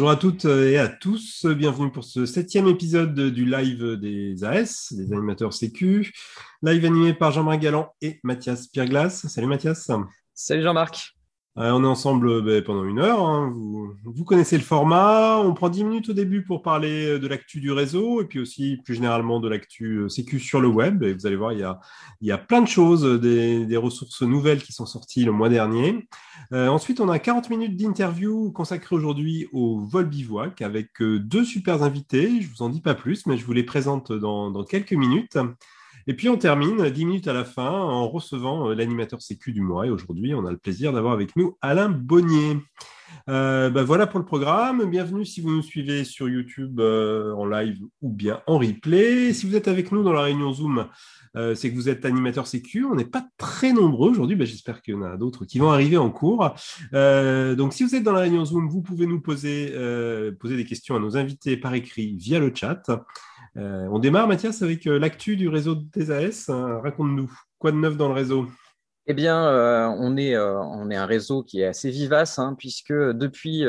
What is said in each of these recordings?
Bonjour à toutes et à tous, bienvenue pour ce septième épisode du live des AS, des animateurs sécu, live animé par Jean-Marc Galland et Mathias Pierglas. Salut Mathias. Salut Jean-Marc. Euh, on est ensemble euh, ben, pendant une heure. Hein. Vous, connaissez le format. On prend 10 minutes au début pour parler euh, de l'actu du réseau et puis aussi plus généralement de l'actu sécu sur le web. Vous allez voir, il y a, plein de choses, des, ressources nouvelles qui sont sorties le mois dernier. ensuite, on a 40 minutes d'interview consacrées aujourd'hui au vol bivouac avec deux super invités. Je vous en dis pas plus, mais je vous les présente dans quelques minutes. Et puis on termine 10 minutes à la fin en recevant euh, l'animateur sécu du mois. Et aujourd'hui, on a le plaisir d'avoir avec nous Alain Bonnier. Euh, ben voilà pour le programme. Bienvenue si vous nous suivez sur YouTube euh, en live ou bien en replay. Si vous êtes avec nous dans la réunion Zoom, c'est que vous êtes animateur sécu. On n'est pas très nombreux aujourd'hui. Ben, J'espère qu'il y en a d'autres qui vont arriver en cours. donc si vous êtes dans la réunion Zoom, vous pouvez nous poser, poser des questions à nos invités par écrit via le chat. Euh, on démarre, Mathias, avec euh, l'actu du réseau des AS. Hein. Raconte-nous, quoi de neuf dans le réseau? Eh bien, euh, on, est, un réseau qui est assez vivace, hein, puisque depuis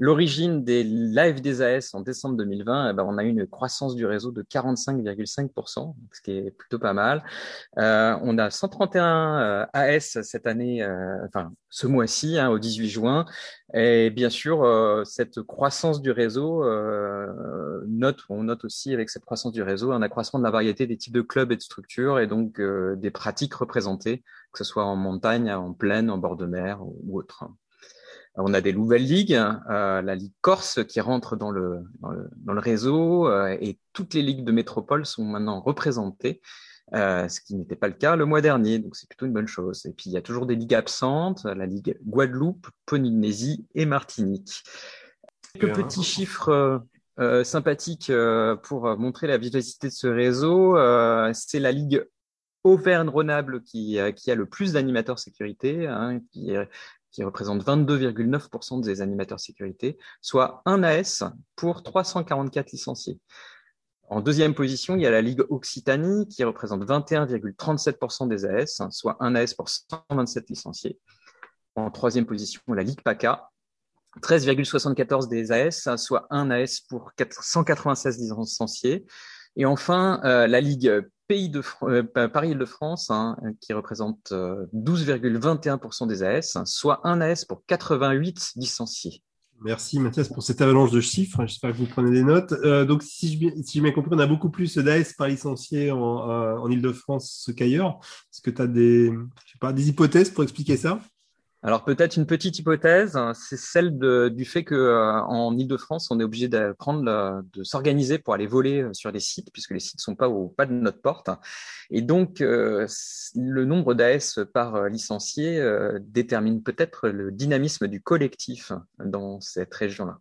l'origine des lives des AS en décembre 2020, eh ben, on a eu une croissance du réseau de 45,5%, ce qui est plutôt pas mal. on a 131 AS cette année, ce mois-ci, hein, au 18 juin, et bien sûr, euh, cette croissance du réseau, euh, note, on note aussi avec cette croissance du réseau un accroissement de la variété des types de clubs et de structures et donc euh, des pratiques représentées, que ce soit en montagne, en plaine, en bord de mer ou, autre. On a des nouvelles ligues, euh, la Ligue Corse qui rentre dans le, dans le, dans le réseau et toutes les ligues de métropole sont maintenant représentées. Euh, ce qui n'était pas le cas le mois dernier, donc c'est plutôt une bonne chose. Et puis il y a toujours des ligues absentes, la Ligue Guadeloupe, Polynésie et Martinique. Quelques petits chiffres euh, euh sympathiques euh, pour montrer la vivacité de ce réseau. c'est la Ligue Auvergne-Rhône-Alpes qui, qui, a le plus d'animateurs sécurité, hein, qui, qui représente 22,9% des animateurs sécurité, soit un AS pour 344 licenciés. En deuxième position, il y a la Ligue Occitanie qui représente 21,37% des AS, soit un AS pour 127 licenciés. En troisième position, la Ligue PACA, 13,74 des AS, soit un AS pour 196 licenciés. Et enfin, euh, la Ligue Pays de euh, Paris-Île-de-France, hein, qui représente 12,21% euh, des AS, soit un AS pour 88 licenciés. Merci Mathias pour cette avalanche de chiffres. J'espère que vous prenez des notes. Euh, donc, si je si bien compris, on a beaucoup plus d'AS par licencié en, euh, en Ile-de-France qu'ailleurs. Est-ce que tu as des, je sais des hypothèses pour expliquer ça? Alors peut-être une petite hypothèse, c'est celle du fait que euh, en Ile-de-France, on est obligé de prendre de s'organiser pour aller voler euh, sur les sites, puisque les sites sont pas au pas de notre porte. Et donc euh, le nombre d'AS par licencié détermine peut-être le dynamisme du collectif dans cette région-là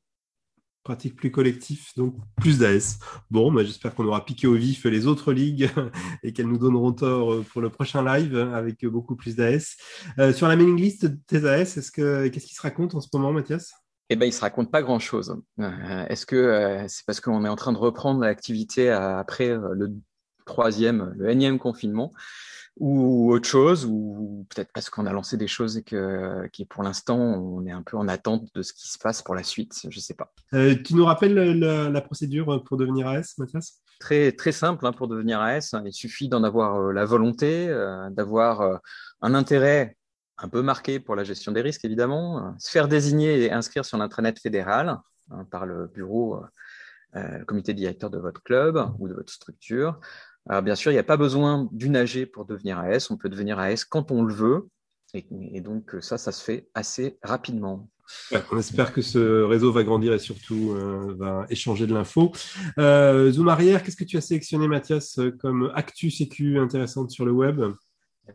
pratique plus collectif, donc plus d'AS. Bon, bah, j'espère qu'on aura piqué au vif les autres ligues et qu'elles nous donneront tort euh, pour le prochain live avec beaucoup plus d'AS. Euh, sur la mailing list des AS, est-ce que qu'est-ce qui se raconte en ce moment, Mathias? Eh ben, il se raconte pas grand-chose. Euh, est-ce que c'est parce qu'on est en train de reprendre l'activité après le troisième, le énième confinement? Ou autre chose, ou peut-être parce qu'on a lancé des choses et que qui pour l'instant on est un peu en attente de ce qui se passe pour la suite, je sais pas. Euh, tu nous rappelles la, procédure pour devenir AS, Mathias? Très très simple hein, pour devenir AS. Il suffit d'en avoir euh, la volonté, euh, d'avoir un intérêt un peu marqué pour la gestion des risques évidemment, se faire désigner et inscrire sur l'intranet fédéral hein, par le bureau, le comité directeur de votre club ou de votre structure. Alors bien sûr, il n'y a pas besoin d'une AG pour devenir AS. On peut devenir AS quand on le veut. Et, donc ça, ça se fait assez rapidement. on espère que ce réseau va grandir et surtout euh, va échanger de l'info. Euh, Zoom arrière, qu'est-ce que tu as sélectionné, Mathias, comme actu sécu intéressante sur le web?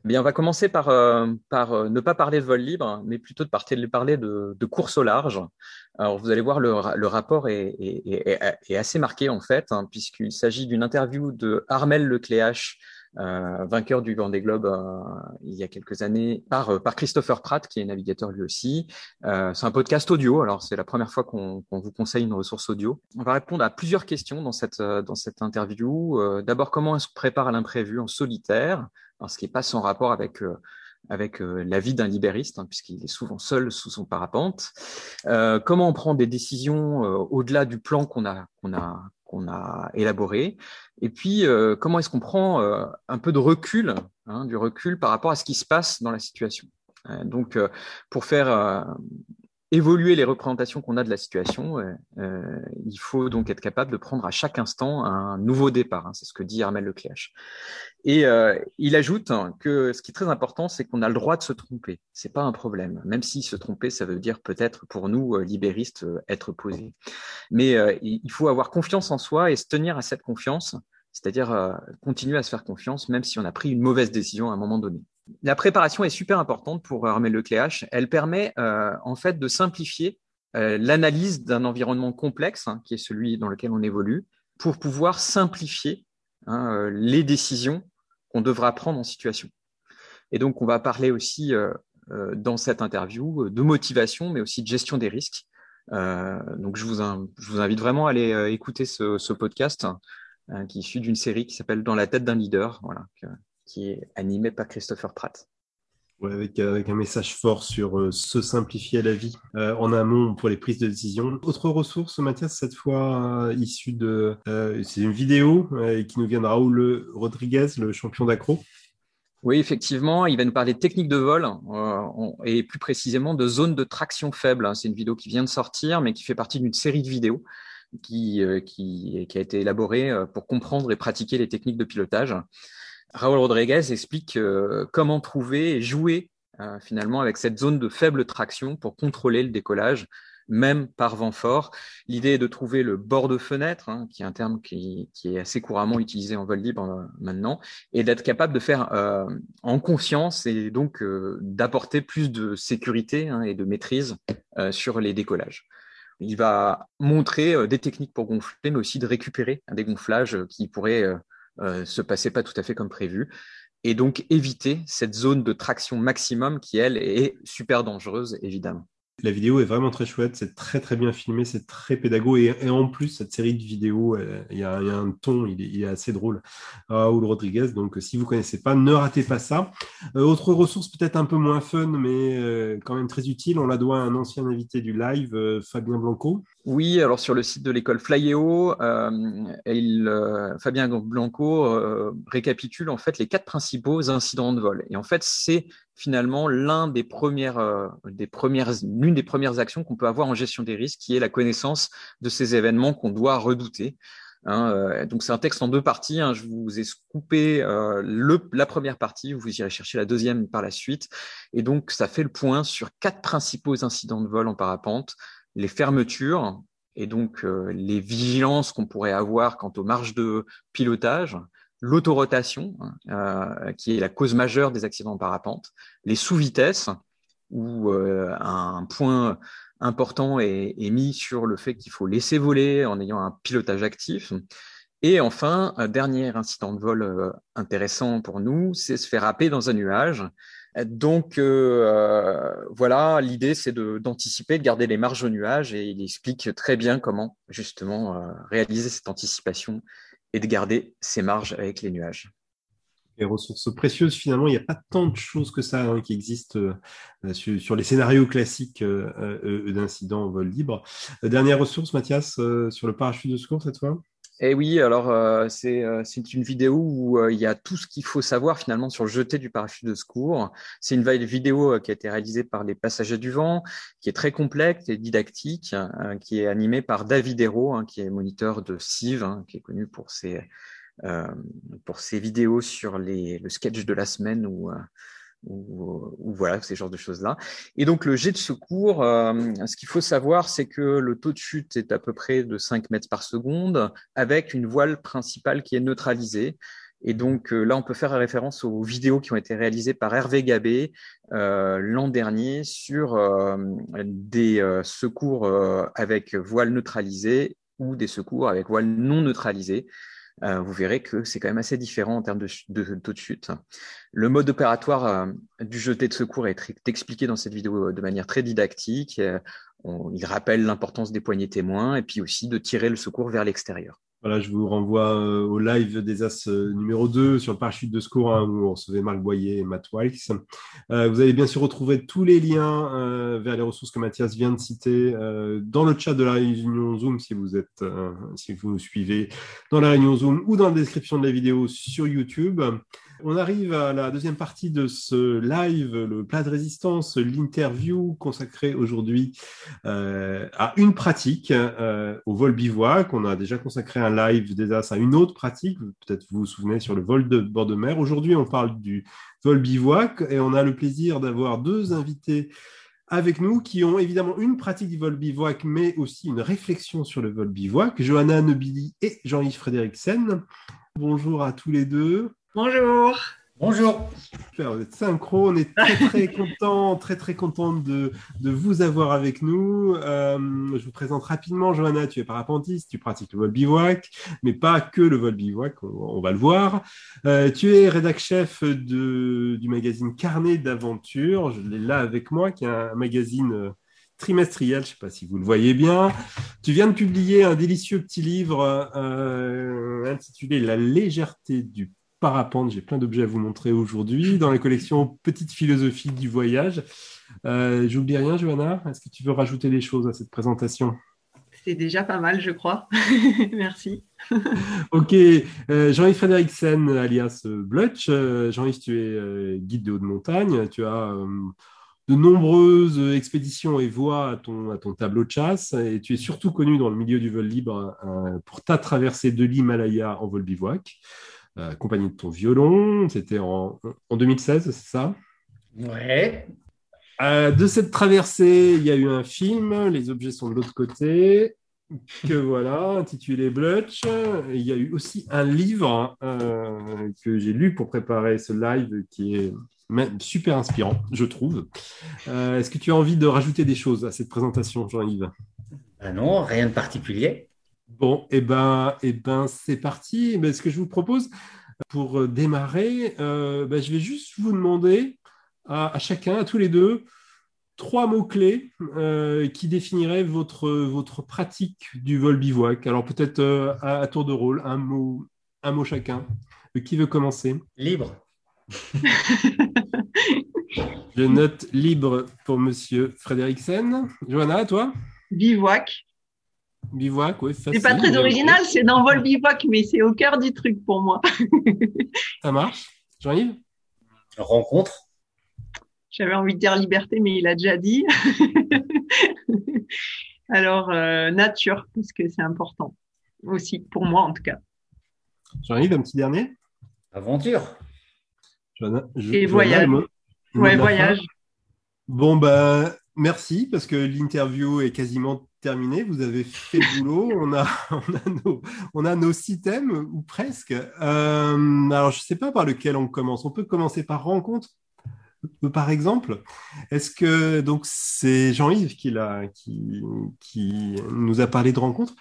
Eh bien, on va commencer par, euh, euh, ne pas parler de vol libre, mais plutôt de parler de, course au large. Alors, vous allez voir, le, rapport est, assez marqué en fait, hein, puisqu'il s'agit d'une interview de Armel Lecléache, euh, vainqueur du Vendée Globe euh, il y a quelques années, par, par Christopher Pratt, qui est navigateur lui aussi. Euh, c'est un podcast audio, alors c'est la première fois qu'on vous conseille une ressource audio. On va répondre à plusieurs questions dans cette, dans cette interview. D'abord, comment on se prépare à l'imprévu en solitaire? Ce qui n'est pas sans rapport avec euh, avec la vie d'un libériste, hein, puisqu'il est souvent seul sous son parapente. comment on prend des décisions au-delà du plan qu'on a qu'on a qu'on a élaboré? Et puis, comment est-ce qu'on prend un peu de recul, hein, du recul par rapport à ce qui se passe dans la situation? donc, pour faire évoluer les représentations qu'on a de la situation, euh, euh, il faut donc être capable de prendre à chaque instant un nouveau départ. Hein, c'est ce que dit Armel Lecléache. Et euh, il ajoute que ce qui est très important, c'est qu'on a le droit de se tromper. C'est pas un problème, même si se tromper, ça veut dire peut-être pour nous libéristes être posé. Mais il faut avoir confiance en soi et se tenir à cette confiance, c'est-à-dire continuer à se faire confiance, même si on a pris une mauvaise décision à un moment donné. La préparation est super importante pour Armel Lecléache. Elle permet euh, en fait de simplifier euh, l'analyse d'un environnement complexe, hein, qui est celui dans lequel on évolue, pour pouvoir simplifier hein, euh, les décisions qu'on devra prendre en situation. Et donc, on va parler aussi dans cette interview de motivation, mais aussi de gestion des risques. donc, je vous, invite vraiment à aller écouter ce, ce podcast hein, qui est issu d'une série qui s'appelle Dans la tête d'un leader, voilà, qui est animé par Christopher Pratt. Ouais, avec, avec, un message fort sur euh, se simplifier la vie euh, en amont pour les prises de décision. Autre ressource, Mathias, cette fois euh, issue de... c'est une vidéo qui nous vient de Raoul Rodriguez, le champion d'accro. Oui, effectivement, il va nous parler de techniques de vol et plus précisément de zones de traction faible. C'est une vidéo qui vient de sortir, mais qui fait partie d'une série de vidéos qui, qui, qui a été élaborée pour comprendre et pratiquer les techniques de pilotage. Raoul Rodriguez explique euh, comment trouver et jouer euh, finalement avec cette zone de faible traction pour contrôler le décollage, même par vent fort. L'idée est de trouver le bord de fenêtre, hein, qui est un terme qui, est assez couramment utilisé en vol libre euh, maintenant, et d'être capable de faire en conscience et donc d'apporter plus de sécurité hein, et de maîtrise sur les décollages. Il va montrer des techniques pour gonfler, mais aussi de récupérer des gonflages qui pourraient euh, se passait pas tout à fait comme prévu. Et donc éviter cette zone de traction maximum qui, elle, est super dangereuse, évidemment. La vidéo est vraiment très chouette, c'est très très bien filmé, c'est très pédago et, en plus cette série de vidéos, euh, il y, a, un ton, il est, assez drôle. Raoul Rodriguez, donc si vous connaissez pas, ne ratez pas ça. Euh, autre ressource peut-être un peu moins fun, mais euh, quand même très utile, on la doit à un ancien invité du live, Fabien Blanco. Oui, alors sur le site de l'école Flyeo, Fabien Blanco récapitule en fait les quatre principaux incidents de vol. Et en fait, c'est finalement euh, l'une des premières actions qu'on peut avoir en gestion des risques, qui est la connaissance de ces événements qu'on doit redouter. Hein, euh, donc c'est un texte en deux parties. Hein, je vous ai coupé euh, la première partie, vous irez chercher la deuxième par la suite. Et donc ça fait le point sur quatre principaux incidents de vol en parapente les fermetures et donc les vigilances qu'on pourrait avoir quant aux marges de pilotage, l'autorotation, hein, euh, qui est la cause majeure des accidents en parapente, les sous-vitesses, où euh, un point important est, mis sur le fait qu'il faut laisser voler en ayant un pilotage actif. Et enfin, un dernier incident de vol euh, intéressant pour nous, c'est se faire happer dans un nuage. Donc voilà, l'idée c'est d'anticiper, de, garder les marges au nuage et il explique très bien comment justement réaliser cette anticipation et de garder ses marges avec les nuages. Les ressources précieuses, finalement, il n'y a pas tant de choses que ça hein, qui existent euh, sur, les scénarios classiques euh, euh, d'incidents en vol libre. dernière ressource, Mathias, sur le parachute de secours cette fois? Eh oui, alors euh, euh, c'est une vidéo où euh, il y a tout ce qu'il faut savoir finalement sur le jeté du parachute de secours. C'est une vidéo qui a été réalisée par les passagers du vent, qui est très complexe et didactique, qui est animée par David Hérault, hein, qui est moniteur de CIV, hein, qui est connu pour ses, pour ses vidéos sur les, le sketch de la semaine ou voilà, ces genres de choses-là. Et donc le jet de secours, euh, ce qu'il faut savoir, c'est que le taux de chute est à peu près de 5 mètres par seconde, avec une voile principale qui est neutralisée. Et donc euh, là, on peut faire référence aux vidéos qui ont été réalisées par Hervé Gabé euh, l'an dernier sur des secours avec voile neutralisée ou des secours avec voile non neutralisée. Euh, vous verrez que c'est quand même assez différent en termes de, taux de chute. Le mode opératoire euh, du jeté de secours est, expliqué dans cette vidéo euh, de manière très didactique. il rappelle l'importance des poignées témoins et puis aussi de tirer le secours vers l'extérieur. Voilà, je vous renvoie euh, au live des As euh, numéro 2 sur le parachute de secours hein, où on recevait Marc Boyer et Matt Wilkes. Euh, vous allez bien sûr retrouver tous les liens vers les ressources que Mathias vient de citer dans le chat de la réunion Zoom si vous êtes, si vous nous suivez dans la réunion Zoom ou dans la description de la vidéo sur YouTube. On arrive à la deuxième partie de ce live, le plat de résistance, l'interview consacrée aujourd'hui euh, à une pratique, euh, au vol bivouac. On a déjà consacré un live des As à une autre pratique, peut-être vous vous souvenez, sur le vol de bord de mer. Aujourd'hui, on parle du vol bivouac et on a le plaisir d'avoir deux invités avec nous qui ont évidemment une pratique du vol bivouac, mais aussi une réflexion sur le vol bivouac. Johanna Nobili et Jean-Yves Frédéricsen. Bonjour à tous les deux. Bonjour. Bonjour. Super, vous êtes synchro, on est très très content, très très content de, de, vous avoir avec nous. Euh, je vous présente rapidement, Johanna, tu es parapentiste, tu pratiques le vol bivouac, mais pas que le vol bivouac, on, va le voir. Euh, tu es rédac chef de, du magazine Carnet d'aventure, je l'ai là avec moi, qui est un magazine euh, trimestriel, je ne sais pas si vous le voyez bien. Tu viens de publier un délicieux petit livre euh, intitulé La légèreté du parapente. J'ai plein d'objets à vous montrer aujourd'hui dans la collection Petite philosophie du voyage. Euh, J'oublie rien, Johanna. Est-ce que tu veux rajouter des choses à cette présentation? C'est déjà pas mal, je crois. Merci. ok. Euh, Jean-Yves Frédéricsen, alias Blutch. Euh, Jean-Yves, tu es euh, guide de haute montagne. Tu as de nombreuses expéditions et voies à ton, à ton tableau de chasse et tu es surtout connu dans le milieu du vol libre pour ta traversée de l'Himalaya en vol bivouac. Euh, accompagné de ton violon. C'était en, 2016, c'est ça? Ouais. Euh, de cette traversée, il y a eu un film, Les objets sont de l'autre côté, que voilà, intitulé Blutch. Il y a eu aussi un livre euh, que j'ai lu pour préparer ce live qui est super inspirant, je trouve. Est-ce que tu as envie de rajouter des choses à cette présentation, Jean-Yves? Ah Non, rien de particulier. Bon, et eh ben, eh ben c'est parti. ce que je vous propose, pour euh, démarrer, euh, ben, je vais juste vous demander à, chacun, à tous les deux, trois mots-clés euh, qui définiraient votre, votre pratique du vol bivouac. Alors peut-être à, tour de rôle, un mot, un mot chacun. Qui veut commencer? Libre. je note libre pour Monsieur Frédéricsen. Johanna, toi? Bivouac. Bivouac, oui, C'est pas très original, c'est dans Vol Bivouac, mais c'est au cœur du truc pour moi. Ça marche. Jean-Yves? Rencontre. J'avais envie de dire liberté, mais il a déjà dit. Alors, euh, nature, parce que c'est important aussi, pour moi en tout cas. Jean-Yves, un petit dernier? Aventure. Et voyage. ouais, voyage. Bon, ben, merci, parce que l'interview est quasiment terminé, vous avez fait le boulot, on a, on a, nos, on a nos six thèmes, ou presque. Euh, alors, je ne sais pas par lequel on commence. On peut commencer par rencontre, par exemple. Est-ce que, donc, c'est Jean-Yves qui, qui, qui nous a parlé de rencontre.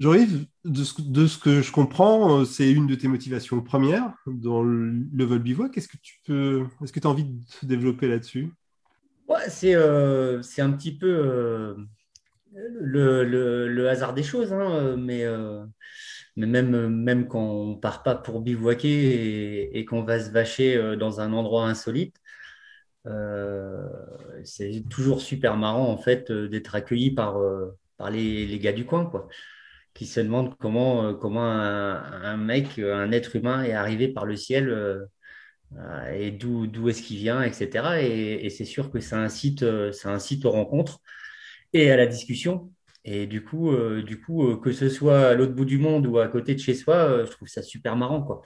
Jean-Yves, de ce, de ce, que je comprends, c'est une de tes motivations premières dans le vol bivouac. Est-ce que tu peux, est-ce que tu as envie de se développer là-dessus? Euh, c'est un petit peu euh, le, hasard des choses, hein, mais, euh, mais même, même quand on part pas pour bivouaquer et, qu'on va se vacher dans un endroit insolite, c'est toujours super marrant en fait d'être accueilli par, les, gars du coin, qui se demandent comment, comment un, mec, un être humain est arrivé par le ciel. Et d'où est-ce qu'il vient, etc. Et, c'est sûr que ça incite, ça incite aux rencontres et à la discussion. Et du coup, euh, du coup euh, que ce soit à l'autre bout du monde ou à côté de chez soi, euh, je trouve ça super marrant. Quoi.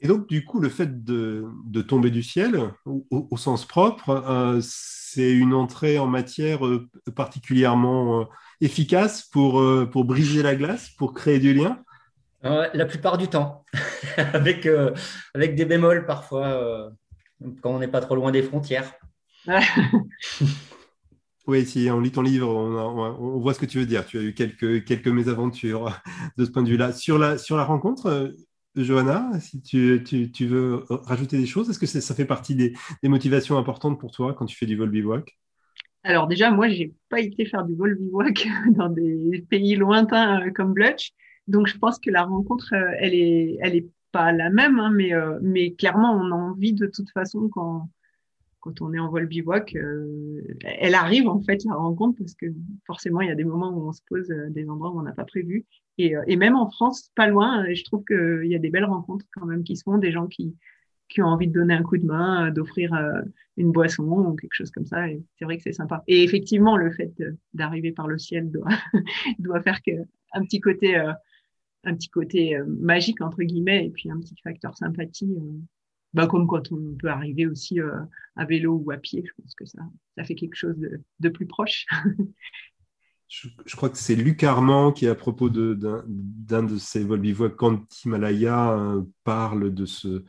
Et donc, du coup, le fait de, de tomber du ciel, au, sens propre, c'est une entrée en matière particulièrement efficace pour, pour briser la glace, pour créer du lien La plupart du temps, avec, avec des bémols parfois, quand on n'est pas trop loin des frontières. Oui, si on lit ton livre, on, voit ce que tu veux dire. Tu as eu quelques, quelques mésaventures de ce point de vue-là. Sur la, sur la rencontre, euh, Johanna, si tu, tu, veux rajouter des choses, est-ce que ça fait partie des, motivations importantes pour toi quand tu fais du vol bivouac Alors déjà, moi, j'ai pas été faire du vol bivouac dans des pays lointains comme Blutch, donc je pense que la rencontre, elle est, elle est pas la même, hein, mais, mais clairement, on a envie de toute façon quand quand on est en vol bivouac, euh, elle arrive en fait la rencontre parce que forcément il y a des moments où on se pose euh, des endroits où on n'a pas prévu et, euh, et, même en France, pas loin, je trouve qu'il y a des belles rencontres quand même qui se font, des gens qui qui ont envie de donner un coup de main, d'offrir une boisson ou quelque chose comme ça. Et c'est vrai que c'est sympa. Et effectivement, le fait d'arriver par le ciel doit doit faire que un petit côté un petit côté magique entre guillemets et puis un petit facteur sympathie bah, comme quand on peut arriver aussi euh, à vélo ou à pied, je pense que ça, ça fait quelque chose de, de plus proche. je, je, crois que c'est Luc Armand qui, à propos d'un de, de, ses vols bivouac quand Himalaya, euh, parle de, ce,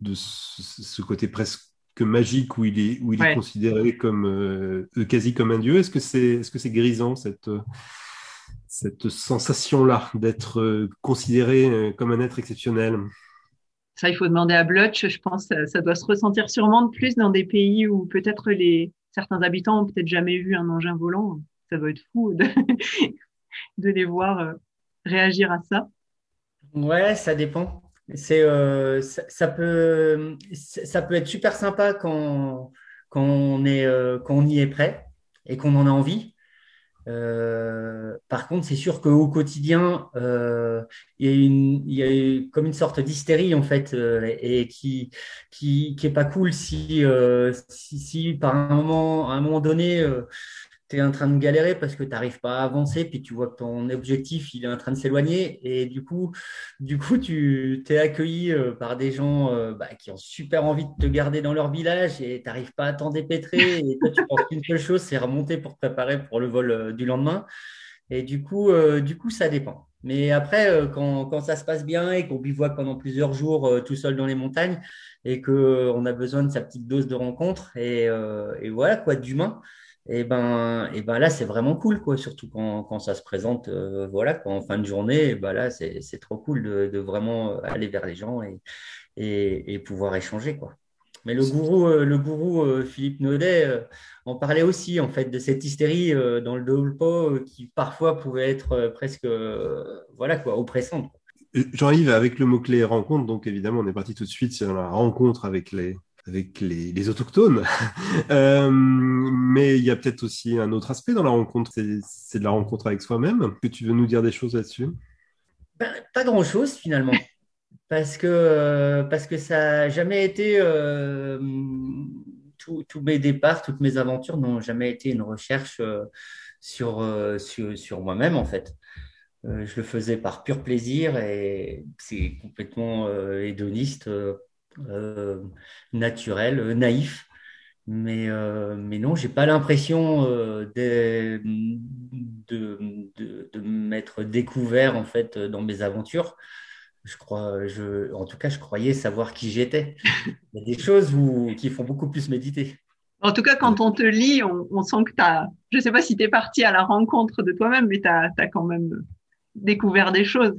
de ce, ce, côté presque magique où il est, où il ouais. est considéré comme euh, quasi comme un dieu. Est-ce que c'est est -ce c'est grisant cette, cette sensation-là d'être considéré comme un être exceptionnel ça, il faut demander à Blutch. Je pense que ça doit se ressentir sûrement de plus dans des pays où peut-être les certains habitants ont peut-être jamais vu un engin volant. Ça doit être fou de, de les voir euh, réagir à ça. Ouais, ça dépend. C'est euh, ça, ça, peut ça peut être super sympa quand quand on est euh, quand on y est prêt et qu'on en a envie. Euh, par contre, c'est sûr qu'au quotidien, euh, il, y a comme une sorte d'hystérie en fait, euh, et qui, qui est pas cool si si, si, par un moment, à un moment donné, tu es en train de galérer parce que tu n'arrives pas à avancer, puis tu vois que ton objectif il est en train de s'éloigner, et du coup, du coup, tu t'es accueilli euh, par des gens euh, bah, qui ont super envie de te garder dans leur village et tu n'arrives pas à t'en dépêtrer, et toi tu penses qu'une seule chose, c'est remonter pour te préparer pour le vol euh, du lendemain, et du coup, du coup, ça dépend. Mais après, quand, quand, ça se passe bien et qu'on bivouaque pendant plusieurs jours tout seul dans les montagnes et qu'on a besoin de sa petite dose de rencontre et, et voilà quoi, d'humain, et ben, et ben là, c'est vraiment cool, quoi, surtout quand, quand ça se présente euh, voilà, en fin de journée. Ben là, c'est trop cool de, vraiment aller vers les gens et, et, pouvoir échanger. Quoi. Mais le gourou, euh, le gourou euh, Philippe Naudet en parlait aussi, en fait, de cette hystérie dans le Dolpo qui parfois pouvait être presque voilà, quoi, oppressante. Jean-Yves, avec le mot-clé rencontre, donc évidemment, on est parti tout de suite sur la rencontre avec les, avec les, autochtones. euh, mais il y a peut-être aussi un autre aspect dans la rencontre, c'est de la rencontre avec soi-même. Que tu veux nous dire des choses là-dessus? Ben, Pas grand-chose finalement. parce que, parce que ça n'a jamais été... Euh, tous mes départs, toutes mes aventures n'ont jamais été une recherche euh, sur, euh, sur, sur moi-même en fait. Euh, je le faisais par pur plaisir et c'est complètement euh, hédoniste euh, naturel, euh, naïf. Mais, euh, mais non, j'ai pas l'impression de, de, de, de m'être découvert en fait dans mes aventures. Je crois, je, en tout cas, je croyais savoir qui j'étais. Il y a des choses où, qui font beaucoup plus méditer. En tout cas, quand on te lit, on, sent que tu as, je sais pas si tu es parti à la rencontre de toi-même, mais tu as, as, quand même découvert des choses.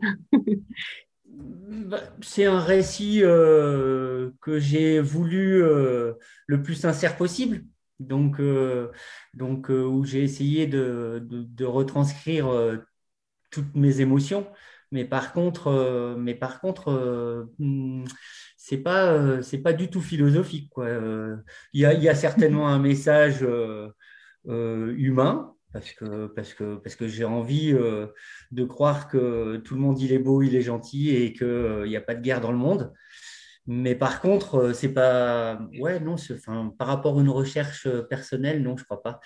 Bah, c'est un récit euh, que j'ai voulu euh, le plus sincère possible. Donc, euh, donc où j'ai essayé de, de, de retranscrire toutes mes émotions. Mais par contre, mais par contre, hmm, c'est pas, c'est pas du tout philosophique. Quoi. Il y a, il y a certainement un message humain, parce que, parce que, parce que j'ai envie euh, de croire que tout le monde il est beau, il est gentil et qu'il euh, n'y a pas de guerre dans le monde. Mais par contre, euh, c'est pas. Ouais, non, enfin, par rapport à une recherche personnelle, non, je crois pas.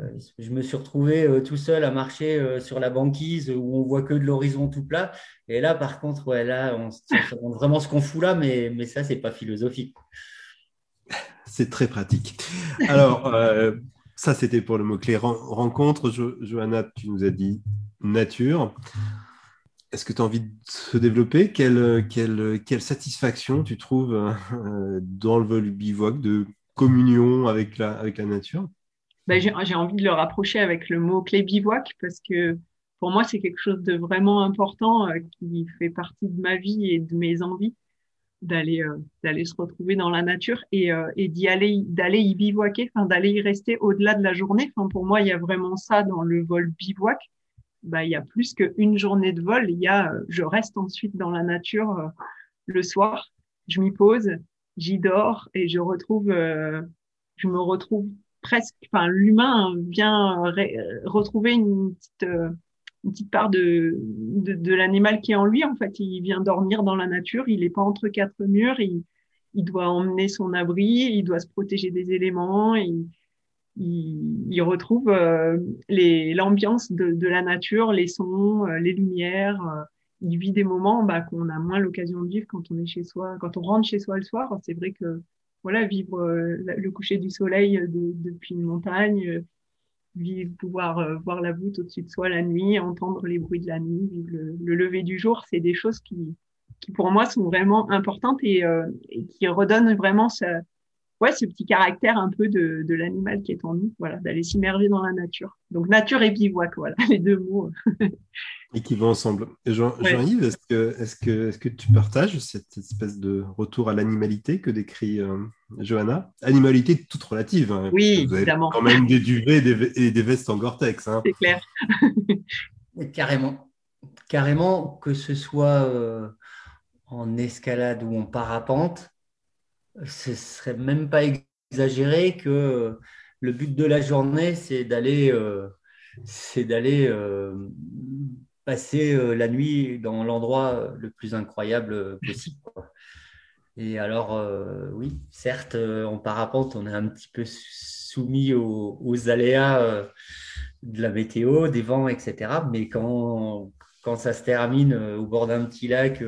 Euh, je me suis retrouvé euh, tout seul à marcher euh, sur la banquise où on voit que de l'horizon tout plat. Et là, par contre, ouais, là, on se demande vraiment ce qu'on fout là, mais, mais ça, c'est pas philosophique. C'est très pratique. Alors, ça, c'était pour le mot-clé rencontre. Jo Johanna, tu nous as dit nature. Est-ce que tu as envie de se développer? Quelle, satisfaction tu trouves euh, dans le vol bivouac de communion avec la, avec la nature? Ben, J'ai envie de le rapprocher avec le mot-clé bivouac parce que pour moi, c'est quelque chose de vraiment important euh, qui fait partie de ma vie et de mes envies. D'aller euh, d'aller se retrouver dans la nature et, euh, et d'y aller d'aller y bivouaquer enfin d'aller y rester au-delà de la journée. Enfin pour moi il y a vraiment ça dans le vol bivouac. Bah il y a plus qu'une journée de vol. Il y a je reste ensuite dans la nature le soir. Je m'y pose j'y dors et je retrouve je me retrouve presque enfin l'humain vient retrouver une petite une petite part de, de, de l'animal qui est en lui. En fait, il vient dormir dans la nature, il n'est pas entre quatre murs, il, il doit emmener son abri, il doit se protéger des éléments, il, il, retrouve euh, l'ambiance de, de, la nature, les sons, euh, les lumières. Euh, il vit des moments bah, qu'on a moins l'occasion de vivre quand on est chez soi, quand on rentre chez soi le soir. C'est vrai que voilà, vivre le coucher du soleil depuis une montagne, vivre, pouvoir euh, voir la voûte au-dessus de soi la nuit, entendre les bruits de la nuit, vivre le, lever du jour, c'est des choses qui, qui pour moi sont vraiment importantes et, euh, et qui redonnent vraiment ce, ouais, ce petit caractère un peu de, de l'animal qui est en nous, voilà, d'aller s'immerger dans la nature. Donc nature et bivouac, voilà, les deux mots. et qui vont ensemble. Jean-Yves, est-ce que, est que, est que tu partages cette espèce de retour à l'animalité que décrit euh, Johanna? Animalité toute relative. Hein, oui, Vous évidemment. quand même des duvets et des, vestes en Gore-Tex. Hein. C'est clair. Carrément. Carrément, que ce soit euh, en escalade ou en parapente, ce serait même pas exagéré que le but de la journée, c'est d'aller euh, d'aller passer euh, la nuit dans l'endroit le plus incroyable possible. Et alors, euh, oui, certes, euh, en parapente, on est un petit peu soumis aux, aléas de la météo, des vents, etc. Mais quand, quand ça se termine au bord d'un petit lac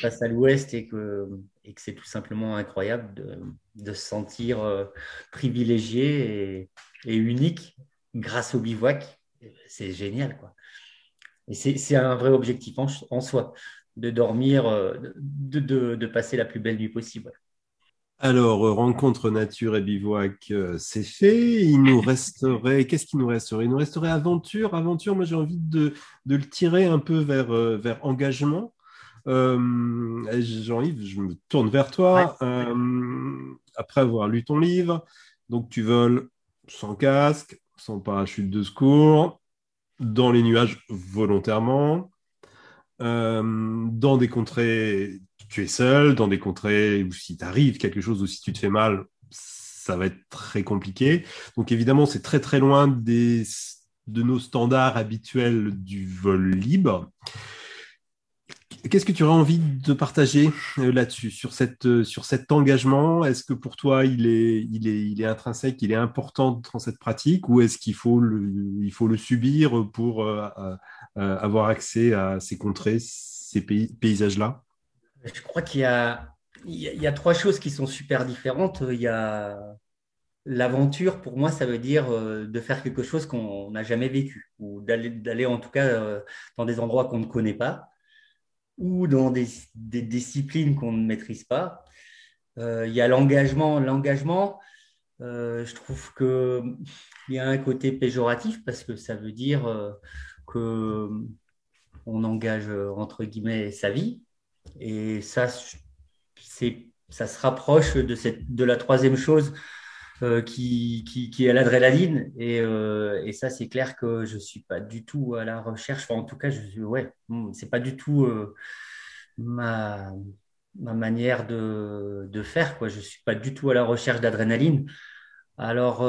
face à l'ouest et que, et que c'est tout simplement incroyable de, se sentir privilégié et, unique grâce au bivouac, c'est génial. Quoi. Et c'est un vrai objectif en, soi, de dormir, euh, de, passer la plus belle nuit possible. Alors, euh, rencontre nature et bivouac, euh, c'est fait. Il nous resterait, qu'est-ce qu'il nous resterait? Il nous resterait aventure. Aventure, moi j'ai envie de, le tirer un peu vers engagement. Jean-Yves, je me tourne vers toi. après avoir lu ton livre, donc tu voles sans casque, sans parachute de secours, dans les nuages volontairement, euh, dans des contrées, tu es seul, dans des contrées où si t'arrive quelque chose ou si tu te fais mal, ça va être très compliqué. Donc évidemment, c'est très très loin des, de nos standards habituels du vol libre. Qu'est-ce que tu aurais envie de partager euh, là-dessus, sur, cette, euh, sur cet engagement? Est-ce que pour toi, il est, il, est, il est intrinsèque, il est important dans cette pratique? Ou est-ce qu'il faut le, faut le subir pour euh, avoir accès à ces contrées, ces paysages-là? Je crois qu'il y a, il y a trois choses qui sont super différentes. Il y a l'aventure, pour moi, ça veut dire de faire quelque chose qu'on n'a jamais vécu ou d'aller en tout cas dans des endroits qu'on ne connaît pas ou dans des, disciplines qu'on ne maîtrise pas. Euh, il y a l'engagement. L'engagement, euh, je trouve qu'il y a un côté péjoratif parce que ça veut dire euh, que engage entre guillemets sa vie. Et ça, ça se rapproche de, cette, de la troisième chose euh, qui, qui, est l'adrénaline. Et, euh, et, ça, c'est clair que je ne suis pas du tout à la recherche. en tout cas, je ouais, hmm, c'est pas du tout euh, ma, ma manière de, de, faire. Quoi. Je ne suis pas du tout à la recherche d'adrénaline. Alors,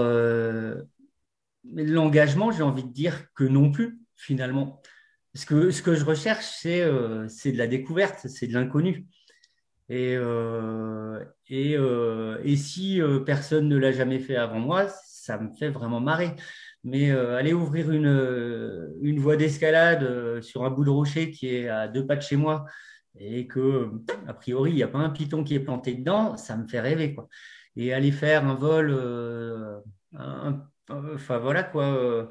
l'engagement, j'ai envie de dire que non plus, finalement. Ce que, ce que je recherche, c'est c'est de la découverte, c'est de l'inconnu. Et, euh, et, euh, et, si euh, personne ne l'a jamais fait avant moi, ça me fait vraiment marrer. Mais aller ouvrir une, une voie d'escalade sur un bout de rocher qui est à deux pas de chez moi et que, a priori, il n'y a pas un piton qui est planté dedans, ça me fait rêver. Quoi. Et aller faire un vol un, Enfin voilà quoi, euh,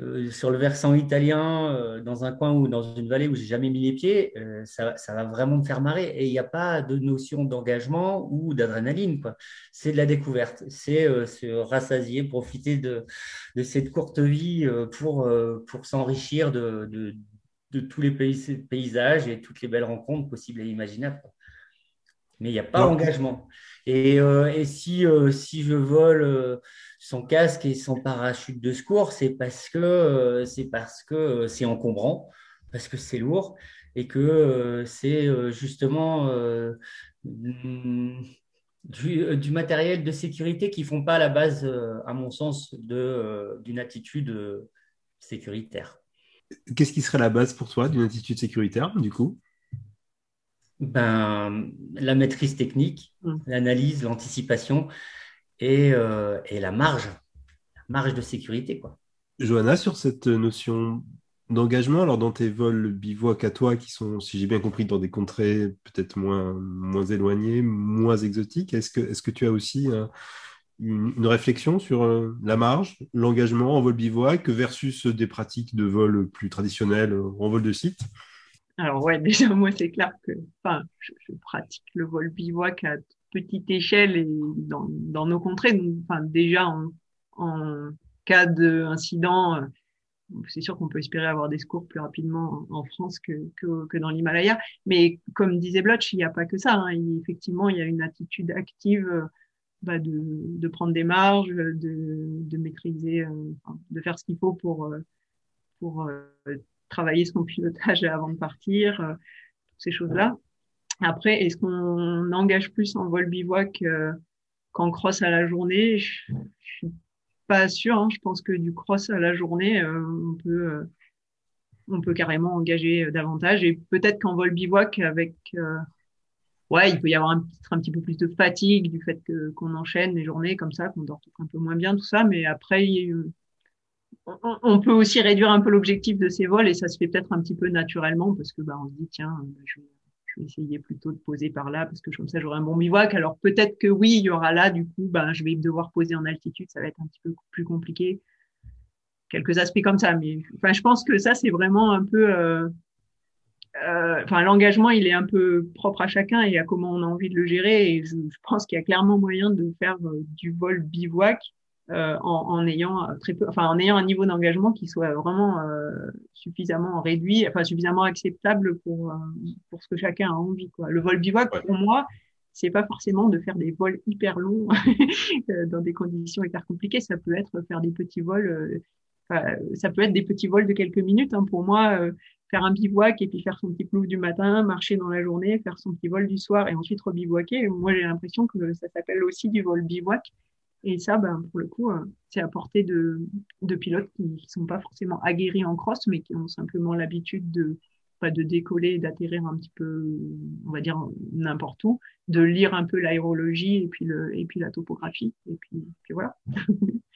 euh, sur le versant italien, euh, dans un coin ou dans une vallée où j'ai jamais mis les pieds, ça, va vraiment me faire marrer. Et il n'y a pas de notion d'engagement ou d'adrénaline. C'est de la découverte, c'est se rassasier, profiter de, cette courte vie pour, pour s'enrichir de, de, tous les paysages et toutes les belles rencontres possibles et imaginables. mais il n'y a pas d'engagement. Et, et si, si je vole son casque et son parachute de secours, c'est parce que c'est parce que c'est encombrant, parce que c'est lourd et que c'est justement du, du, matériel de sécurité qui font pas la base, à mon sens, d'une attitude sécuritaire. Qu'est-ce qui serait la base pour toi d'une attitude sécuritaire, du coup? Ben, La maîtrise technique, mmh. l'analyse, l'anticipation et, euh, et, la marge, la marge de sécurité. Quoi. Johanna, sur cette notion d'engagement, alors dans tes vols bivouac à toi, qui sont, si j'ai bien compris, dans des contrées peut-être moins, moins éloignées, moins exotiques, est-ce que, est que tu as aussi une, réflexion sur euh, la marge, l'engagement en vol bivouac versus des pratiques de vol plus traditionnelles euh, en vol de site? Alors ouais, déjà moi c'est clair que enfin, je, pratique le vol bivouac à petite échelle et dans, dans nos contrées. Donc, enfin, déjà en, en cas d'incident, euh, c'est sûr qu'on peut espérer avoir des secours plus rapidement en, France que, que, que dans l'Himalaya. Mais comme disait Blotch, il n'y a pas que ça. Hein. effectivement, il y a une attitude active bah, de, de, prendre des marges, de, de maîtriser, euh, de faire ce qu'il faut pour, euh, pour euh, travailler son pilotage avant de partir, ces choses-là. Après, est-ce qu'on engage plus en vol bivouac qu'en cross à la journée? Je, je suis pas sûr. Hein. Je pense que du cross à la journée, on peut on peut carrément engager davantage et peut-être qu'en vol bivouac avec ouais, il peut y avoir un, un petit peu plus de fatigue du fait que qu'on enchaîne les journées comme ça, qu'on dort un peu moins bien, tout ça. Mais après, on, peut aussi réduire un peu l'objectif de ces vols et ça se fait peut-être un petit peu naturellement parce que bah, on se dit tiens, bah, je, vais essayer plutôt de poser par là parce que comme ça j'aurai un bon bivouac. Alors peut-être que oui, il y aura là du coup, bah, je vais devoir poser en altitude, ça va être un petit peu plus compliqué. Quelques aspects comme ça, mais enfin, je pense que ça c'est vraiment un peu euh, euh, enfin l'engagement il est un peu propre à chacun et à comment on a envie de le gérer et je, je pense qu'il y a clairement moyen de faire euh, du vol bivouac euh, en, en, ayant très peu enfin en ayant un niveau d'engagement qui soit vraiment euh, suffisamment réduit enfin suffisamment acceptable pour pour ce que chacun a envie quoi le vol bivouac pour moi c'est pas forcément de faire des vols hyper longs dans des conditions hyper compliquées ça peut être faire des petits vols ça peut être des petits vols de quelques minutes hein. pour moi faire un bivouac et puis faire son petit plouf du matin, marcher dans la journée, faire son petit vol du soir et ensuite rebivouaquer. Moi, j'ai l'impression que ça s'appelle aussi du vol bivouac. Et ça, ben, pour le coup, euh, c'est à portée de, de pilotes qui ne sont pas forcément aguerris en cross, mais qui ont simplement l'habitude de, pas de décoller et d'atterrir un petit peu, on va dire, n'importe où, de lire un peu l'aérologie et puis et puis la topographie. Et puis, puis voilà.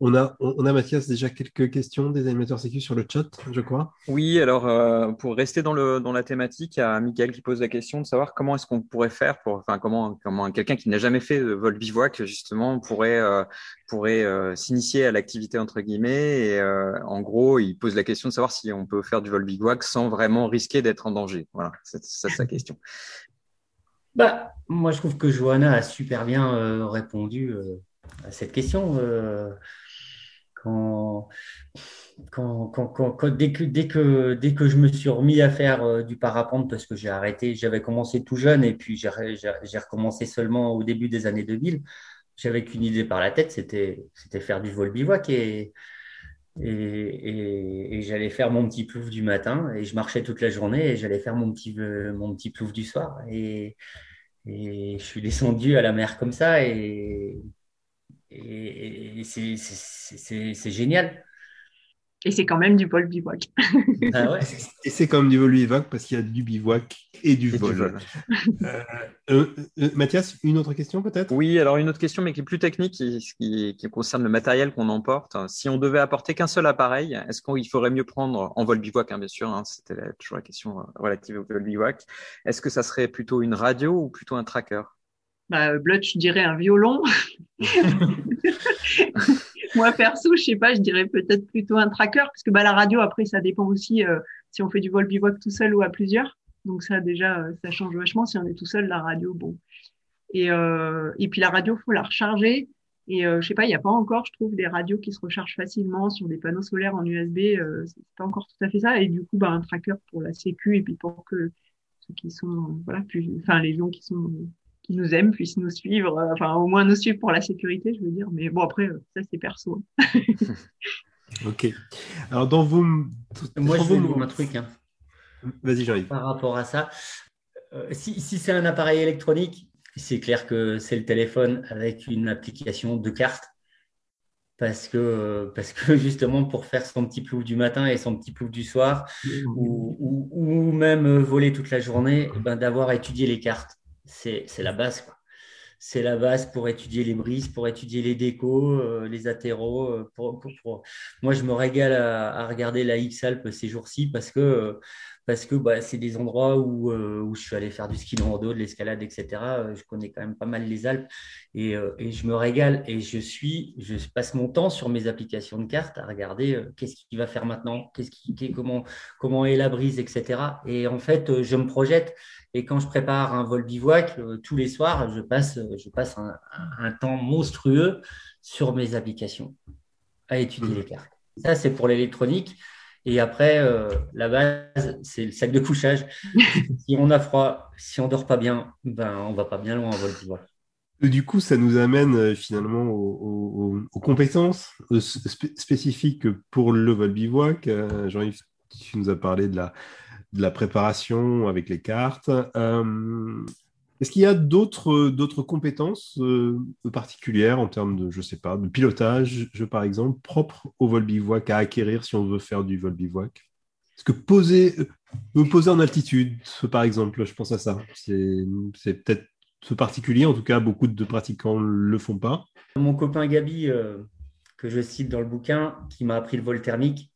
On a, on a, Mathias, déjà quelques questions des animateurs sécu sur le chat, je crois. Oui, alors euh, pour rester dans, le, dans la thématique, il y a Michael qui pose la question de savoir comment est-ce qu'on pourrait faire pour, enfin, comment, comment quelqu'un qui n'a jamais fait de vol bivouac, justement, pourrait, euh, pourrait euh, s'initier à l'activité, entre guillemets. Et en gros, il pose la question de savoir si on peut faire du vol bivouac sans vraiment risquer d'être en danger. Voilà, c'est ça sa question. Bah, moi, je trouve que Johanna a super bien répondu à cette question quand, dès, que, dès, que, dès que je me suis remis à faire euh, du parapente, parce que j'ai arrêté, j'avais commencé tout jeune et puis j'ai recommencé seulement au début des années 2000, j'avais qu'une idée par la tête, c'était faire du vol bivouac et, et, et, j'allais faire mon petit plouf du matin et je marchais toute la journée et j'allais faire mon petit, mon petit plouf du soir. Et, et je suis descendu à la mer comme ça et et, c'est génial. Et c'est quand même du vol bivouac. Ah et c'est quand même du vol bivouac parce qu'il y a du bivouac et du vol. Euh, euh, euh, Mathias, une autre question peut-être? Oui, alors une autre question, mais qui est plus technique, qui, concerne le matériel qu'on emporte. Si on devait apporter qu'un seul appareil, est-ce qu'il faudrait mieux prendre, en vol bivouac hein, bien sûr, hein, c'était toujours la question relative au vol bivouac, est-ce que ça serait plutôt une radio ou plutôt un tracker? Bah, je dirais un violon. Moi, perso, je sais pas, je dirais peut-être plutôt un tracker, parce que bah, la radio, après, ça dépend aussi euh, si on fait du vol bivouac tout seul ou à plusieurs. Donc ça, déjà, euh, ça change vachement. Si on est tout seul, la radio, bon. Et, euh, et puis la radio, faut la recharger. Et euh, je sais pas, il n'y a pas encore, je trouve, des radios qui se rechargent facilement sur des panneaux solaires en USB. Euh, c'est pas encore tout à fait ça. Et du coup, bah, un tracker pour la sécu et puis pour que ceux qui sont, voilà, plus, enfin, les gens qui sont, qui nous aiment puissent nous suivre, enfin, au moins nous suivre pour la sécurité, je veux dire. Mais bon, après, ça, c'est perso. ok. Alors, dans vos. Moi, je vais un truc. Hein. Vas-y, Jean-Yves. Par rapport à ça, si, si c'est un appareil électronique, c'est clair que c'est le téléphone avec une application de carte parce que, parce que justement pour faire son petit plouf du matin et son petit plouf du soir ou, ou, même voler toute la journée, eh ben, d'avoir étudié les cartes, c'est la base. C'est la base pour étudier les brises, pour étudier les décos, euh, les athéros. Euh, pour, Moi, je me régale à, à regarder la X-Alpes ces jours-ci parce que parce que bah, c'est des endroits où, euh, où, je suis allé faire du ski de rando, de l'escalade, etc. Euh, je connais quand même pas mal les Alpes et, euh, et, je me régale et je suis, je passe mon temps sur mes applications de cartes à regarder qu'est-ce qu'il va faire maintenant, qu'est-ce qui, comment, comment est la brise, etc. Et en fait, je me projette et quand je prépare un vol bivouac, tous les soirs, je passe, je passe un, un, temps monstrueux sur mes applications à étudier mmh. les cartes. Ça, c'est pour l'électronique. Et après, euh, la base, c'est le sac de couchage. si on a froid, si on dort pas bien, ben, on va pas bien loin en vol Du coup, ça nous amène euh, finalement aux, compétences euh, spécifiques pour le vol bivouac. Jean-Yves, tu nous as parlé de la, de la préparation avec les cartes. Est-ce qu'il y a d'autres, d'autres compétences particulières en termes de, je sais pas, de pilotage, je, par exemple, propres au vol bivouac à acquérir si on veut faire du vol bivouac Est-ce que poser, me poser en altitude, par exemple, je pense à ça. C'est, c'est peut-être ce particulier, en tout cas, beaucoup de pratiquants ne le font pas. Mon copain Gabi, que je cite dans le bouquin, qui m'a appris le vol thermique,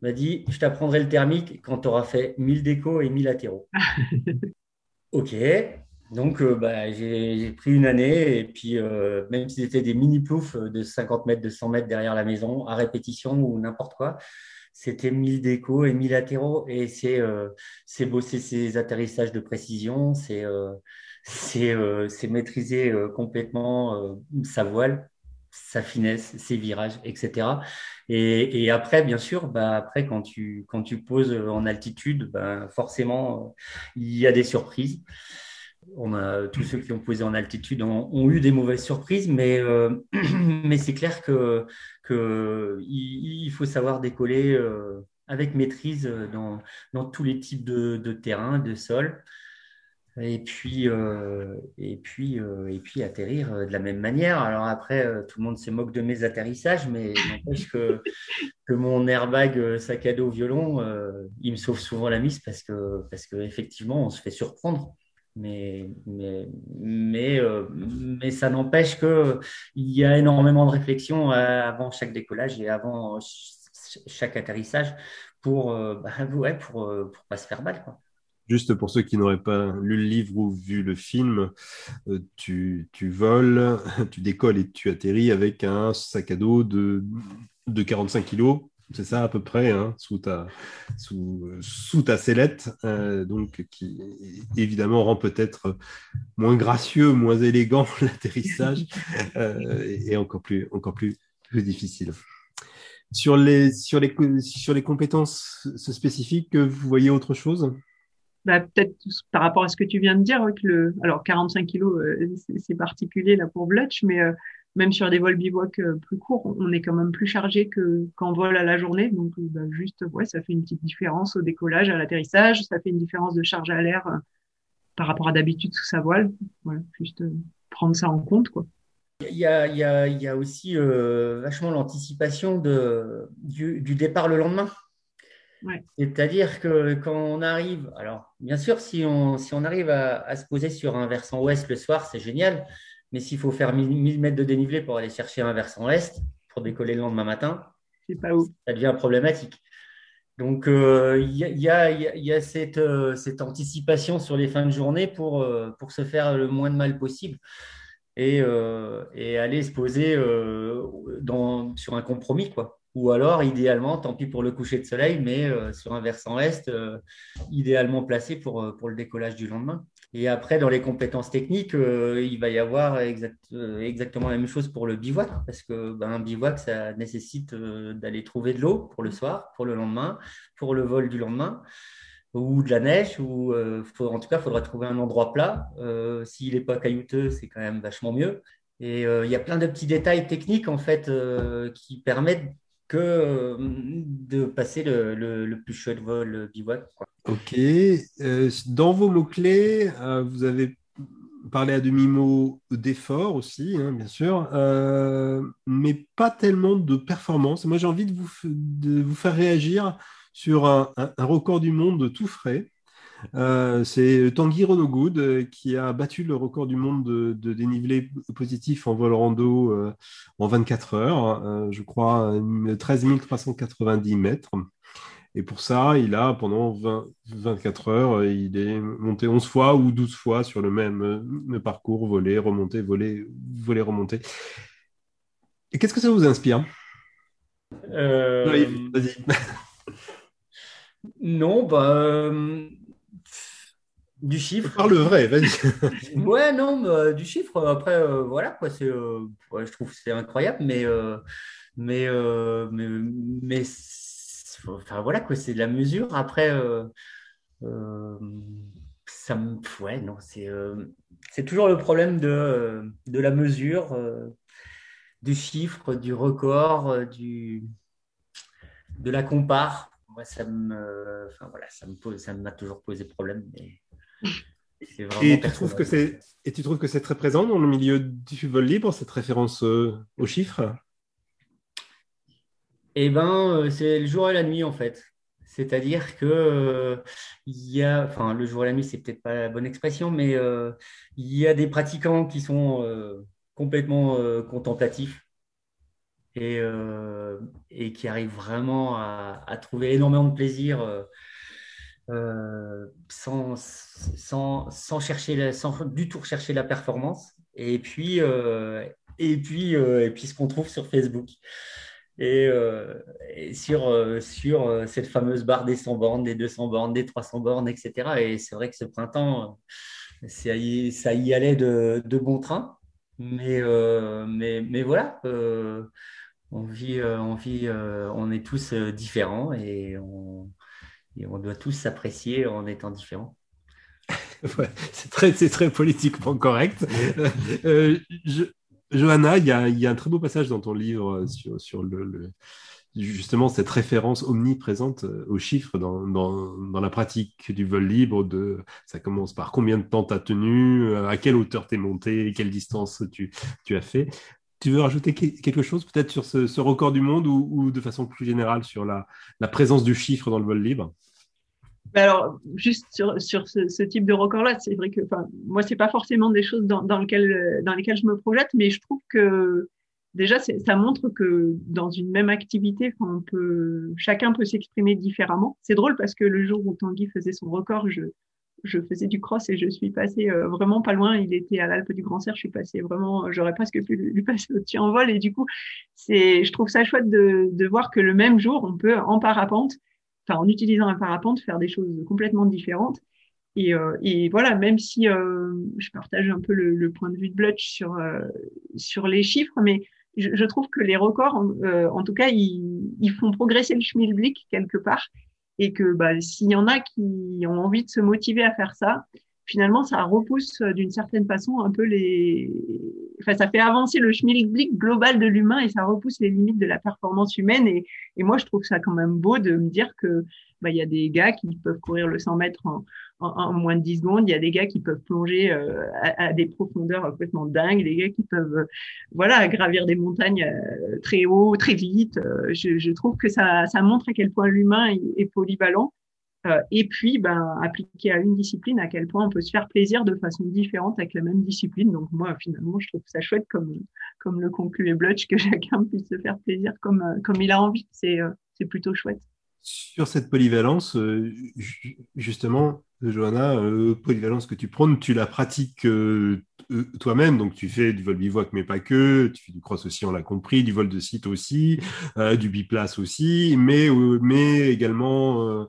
m'a dit Je t'apprendrai le thermique quand tu auras fait 1000 décos et 1000 latéraux. ok, donc, euh, bah, j'ai pris une année et puis, euh, même si c'était des mini ploufs de 50 mètres, de 100 mètres derrière la maison, à répétition ou n'importe quoi, c'était 1000 décos et 1000 latéraux. Et c'est euh, bosser ces atterrissages de précision, c'est c'est maîtriser complètement sa voile, sa finesse, ses virages, etc. Et, et après, bien sûr, bah, après, quand tu, quand tu poses en altitude, bah, forcément, il y a des surprises on a, tous ceux qui ont posé en altitude ont, eu des mauvaises surprises, mais, euh, c'est clair que, que faut savoir décoller euh, avec maîtrise dans, dans, tous les types de, de terrain, de sol, et puis, euh, atterrir de la même manière. Alors après, tout le monde se moque de mes atterrissages, mais n'empêche que, que mon airbag sac à dos violon, il me sauve souvent la mise parce que, parce qu'effectivement, on se fait surprendre mais, mais, mais, euh, mais ça n'empêche qu'il y a énormément de réflexion euh, avant chaque décollage et avant chaque atterrissage pour euh, bah, ouais, pour, pour pas se faire mal. Quoi. Juste pour ceux qui n'auraient pas lu le livre ou vu le film, tu, tu, voles, tu décolles et tu atterris avec un sac à dos de, de 45 kilos c'est ça à peu près, hein, sous, ta, sous, sous ta sellette, euh, donc qui évidemment rend peut-être moins gracieux, moins élégant l'atterrissage euh, et encore plus, encore plus, plus difficile. Sur les, sur, les, sur les compétences spécifiques, vous voyez autre chose? Bah, Peut-être par rapport à ce que tu viens de dire, que le, alors 45 kilos, euh, c'est particulier là pour Blutch, mais même sur des vols bivouac euh, plus courts, on est quand même plus chargé que qu'en vol à la journée. Donc, euh, bah, juste, ouais, ça fait une petite différence au décollage, à l'atterrissage. Ça fait une différence de charge à l'air euh, par rapport à d'habitude sous sa voile. Voilà, juste prendre ça en compte, quoi. Il y a, il y a, il y a aussi vachement l'anticipation de, du, du, départ le lendemain. Ouais. C'est-à-dire que quand on arrive, alors bien sûr, si on, si on arrive à, à se poser sur un versant ouest le soir, c'est génial. Mais s'il faut faire 1000 mètres de dénivelé pour aller chercher un versant est, pour décoller le lendemain matin, pas où. ça devient problématique. Donc, euh, il y, a, cette, euh, cette, anticipation sur les fins de journée pour, euh, pour se faire le moins de mal possible et, et aller se poser dans, sur un compromis. Quoi. Ou alors, idéalement, tant pis pour le coucher de soleil, mais sur un versant est, idéalement placé pour, pour le décollage du lendemain. Et après, dans les compétences techniques, euh, il va y avoir euh, exactement la même chose pour le bivouac, parce que ben, un bivouac, ça nécessite euh, d'aller trouver de l'eau pour le soir, pour le lendemain, pour le vol du lendemain. ou de la neige, ou en tout cas, il faudra trouver un endroit plat. S'il n'est pas caillouteux, c'est quand même vachement mieux. Et il y a plein de petits détails techniques en fait qui permettent que de passer le, plus chouette vol bivouac. Ok. dans vos mots-clés, vous avez parler à demi-mot d'effort aussi, hein, bien sûr, euh, mais pas tellement de performance. Moi, j'ai envie de vous, de vous, faire réagir sur un, record du monde tout frais. Euh, c'est Tanguy Renaud-Good euh, qui a battu le record du monde de, dénivelé positif en vol rando en 24 heures, je crois 13 390 mètres. Et pour ça, il a, pendant 24 heures, il est monté 11 fois ou 12 fois sur le même, parcours, volé, remonté, volé, volé, remonté. Et qu'est-ce que ça vous inspire? Euh... Vas-y. non, bah. Euh, du chiffre. Par le vrai, vas-y. ouais, non, bah, du chiffre. Après, euh, voilà, quoi. C'est, euh, je trouve que c'est incroyable, mais, mais, mais, mais enfin voilà quoi, c'est de la mesure. Après, euh, euh, ça me, ouais, non, c'est euh, c'est toujours le problème de, de la mesure, du chiffre, du record, du de la compare. Moi, ça me, enfin voilà, ça me pose, ça m'a toujours posé problème, mais. Et tu, trouves que c'est, et tu trouves que c'est très présent dans le milieu du vol libre, cette référence aux chiffres? Eh ben, euh, c'est le jour et la nuit en fait. C'est-à-dire que euh, il y a, enfin, le jour et la nuit, c'est peut-être pas la bonne expression, mais euh, il y a des pratiquants qui sont complètement contemplatifs et, et, qui arrivent vraiment à, trouver énormément de plaisir sans, sans, sans, chercher sans du tout rechercher la performance. Et puis, et puis, et puis ce qu'on trouve sur Facebook. Et, euh, sur, euh, sur euh, cette fameuse barre des 100 bornes, des 200 bornes, des 300 bornes, etc. Et c'est vrai que ce printemps, ça y, ça y allait de, de bon train. Mais, mais, mais voilà, on, vit, on, vit, on est tous différents et on, et on doit tous s'apprécier en étant différents. Ouais, c'est très, très politiquement correct. je, Johanna, il y, a, un très beau passage dans ton livre euh, sur, le, justement cette référence omniprésente euh, aux chiffres dans, la pratique du vol libre. De, ça commence par combien de temps tu as tenu, euh, à quelle hauteur tu es monté, quelle distance tu, as fait. Tu veux rajouter quelque chose peut-être sur ce, record du monde ou, de façon plus générale sur la présence du chiffre dans le vol libre? Alors, juste sur, ce, type de record-là, c'est vrai que, moi, c'est pas forcément des choses dans, dans, lesquelles, je me projette, mais je trouve que déjà, ça montre que dans une même activité, on peut, chacun peut s'exprimer différemment. C'est drôle parce que le jour où Tanguy faisait son record, je, faisais du cross et je suis passée euh, vraiment pas loin. Il était à l'Alpe du Grand Cerf. Je suis passée vraiment, j'aurais presque pu lui passer au-dessus en vol. Et du coup, je trouve ça chouette de, de voir que le même jour, on peut en parapente en utilisant un parapente, faire des choses complètement différentes. Et, euh, voilà, même si euh, je partage un peu le, point de vue de Blutch sur euh, sur les chiffres, mais je, trouve que les records, en, tout cas, ils, ils, font progresser le schmilblick quelque part, et que bah, s'il y en a qui ont envie de se motiver à faire ça, finalement, ça repousse euh, d'une certaine façon un peu les. Enfin, ça fait avancer le schmilblick global de l'humain et ça repousse les limites de la performance humaine. Et, et moi, je trouve ça quand même beau de me dire que bah, il y a des gars qui peuvent courir le 100 mètres en, en, moins de 10 secondes. Il y a des gars qui peuvent plonger euh, à, à, des profondeurs complètement dingues. Des gars qui peuvent, euh, voilà, gravir des montagnes très haut, très vite. Je, je, trouve que ça, ça montre à quel point l'humain est polyvalent euh, et puis, ben, appliquer à une discipline, à quel point on peut se faire plaisir de façon différente avec la même discipline. Donc moi, finalement, je trouve ça chouette, comme, comme le concluait Blutch, que chacun puisse se faire plaisir comme, euh, comme il a envie. C'est euh, c'est plutôt chouette. Sur cette polyvalence, justement, Johanna, polyvalence que tu prônes, tu la pratiques toi-même, donc tu fais du vol bivouac, mais pas que, tu fais du cross aussi, on l'a compris, du vol de site aussi, du biplace aussi, mais, mais également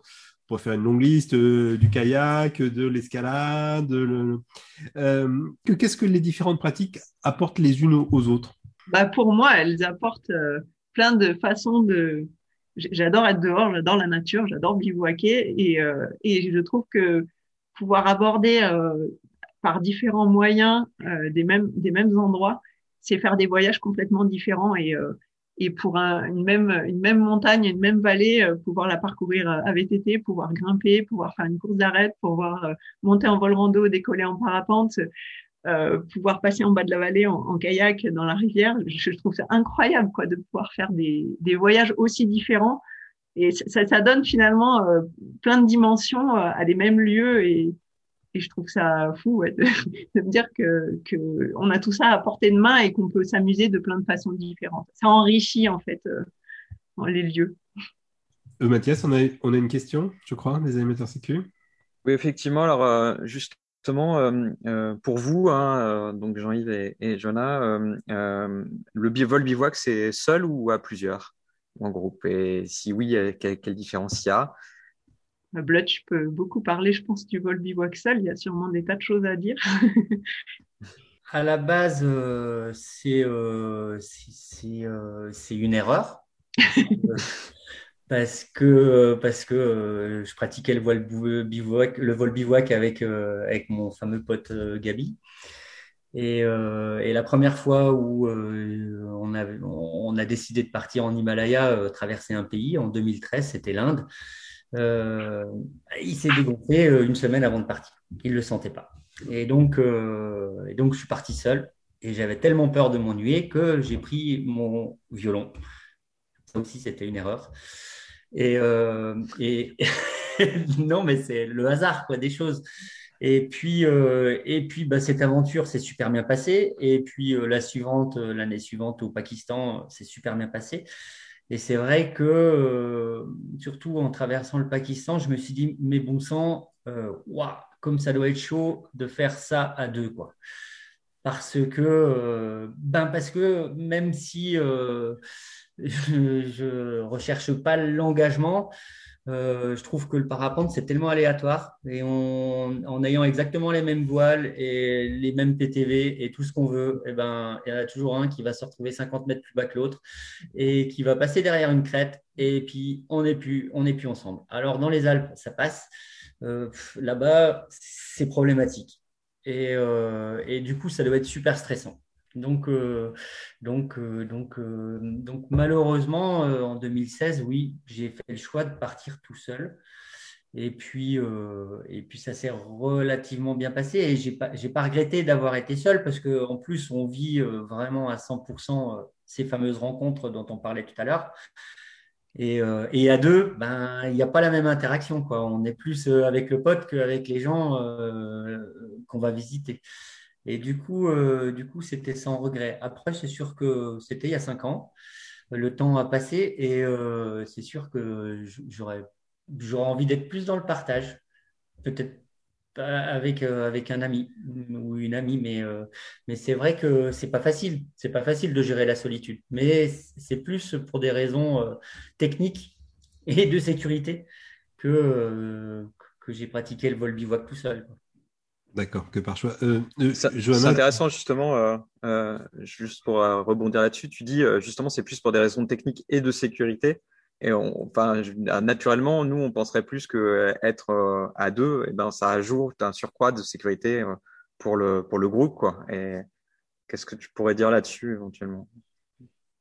pour faire une longue liste, euh, du kayak, de l'escalade. Euh, Qu'est-ce que les différentes pratiques apportent les unes aux autres? Bah Pour moi, elles apportent euh, plein de façons de, j'adore être dehors, j'adore la nature, j'adore bivouaquer et, et je trouve que pouvoir aborder par différents moyens des mêmes des mêmes endroits, c'est faire des voyages complètement différents et pour un, une même une même montagne, une même vallée, pouvoir la parcourir à VTT, pouvoir grimper, pouvoir faire une course d'arrêt, pouvoir monter en vol rando, décoller en parapente, euh, pouvoir passer en bas de la vallée en, kayak dans la rivière. Je, trouve ça incroyable quoi de pouvoir faire des, des voyages aussi différents et ça, ça donne finalement euh, plein de dimensions euh, à des mêmes lieux et, et je trouve ça fou ouais, de, de, me dire que, que on a tout ça à portée de main et qu'on peut s'amuser de plein de façons différentes. Ça enrichit en fait les lieux. Mathias, on a, on a une question, je crois, des animateurs sécu. Oui, effectivement. Alors, juste justement, euh, euh, pour vous, hein, euh, donc Jean-Yves et, et Jonah, le vol bivouac, c'est seul ou à plusieurs en groupe? Et si oui, quelle, quelle différence il y a? Blood, je peux beaucoup parler, je pense, du vol bivouac seul. Il y a sûrement des tas de choses à dire. à la base, c'est c'est une erreur. parce que parce que euh, je pratiquais le vol bivouac le vol bivouac avec euh, avec mon fameux pote euh, Gabi et, et, la première fois où on a on a décidé de partir en Himalaya traverser un pays en 2013 c'était l'Inde il s'est dégonflé une semaine avant de partir il le sentait pas et donc et donc je suis parti seul et j'avais tellement peur de m'ennuyer que j'ai pris mon violon ça aussi c'était une erreur et, euh, non, mais c'est le hasard, quoi, des choses. Et puis, euh, bah, cette aventure s'est super bien passée. Et puis euh, la suivante, l'année suivante au Pakistan, c'est super bien passé. Et c'est vrai que, surtout en traversant le Pakistan, je me suis dit, mais bon sang, waouh, comme ça doit être chaud de faire ça à deux, quoi. Parce que, ben parce que même si je recherche pas l'engagement. Euh, je trouve que le parapente, c'est tellement aléatoire. Et en ayant exactement les mêmes voiles et les mêmes PTV et tout ce qu'on veut, eh ben, il y en a toujours un qui va se retrouver 50 mètres plus bas que l'autre et qui va passer derrière une crête. Et puis, on n'est plus, on plus ensemble. Alors, dans les Alpes, ça passe. Euh, là-bas, c'est problématique. Et, euh, et, du coup, ça doit être super stressant. Donc, euh, donc, euh, donc, euh, donc, malheureusement, en 2016, oui, j'ai fait le choix de partir tout seul. Et puis, et puis ça s'est relativement bien passé. Et pas, j'ai pas regretté d'avoir été seul parce qu'en plus, on vit vraiment à 100% ces fameuses rencontres dont on parlait tout à l'heure. Et, et, à deux, ben, il n'y a pas la même interaction. Quoi. On est plus avec le pote qu'avec les gens qu'on va visiter. Et du coup, euh, du coup, c'était sans regret. Après, c'est sûr que c'était il y a cinq ans. Le temps a passé et euh, c'est sûr que j'aurais, envie d'être plus dans le partage. Peut-être avec, euh, avec un ami ou une amie, mais, mais c'est vrai que c'est pas facile. C'est pas facile de gérer la solitude. Mais c'est plus pour des raisons techniques et de sécurité que, que j'ai pratiqué le vol bivouac tout seul. D'accord, que par choix. Euh, euh, c'est intéressant justement, euh, juste pour rebondir là-dessus, tu dis justement c'est plus pour des raisons techniques et de sécurité. Et on, enfin, naturellement, nous, on penserait plus que être à deux, et eh ben, ça ajoute un surcroît de sécurité pour le pour le groupe, quoi. Et qu'est-ce que tu pourrais dire là-dessus éventuellement?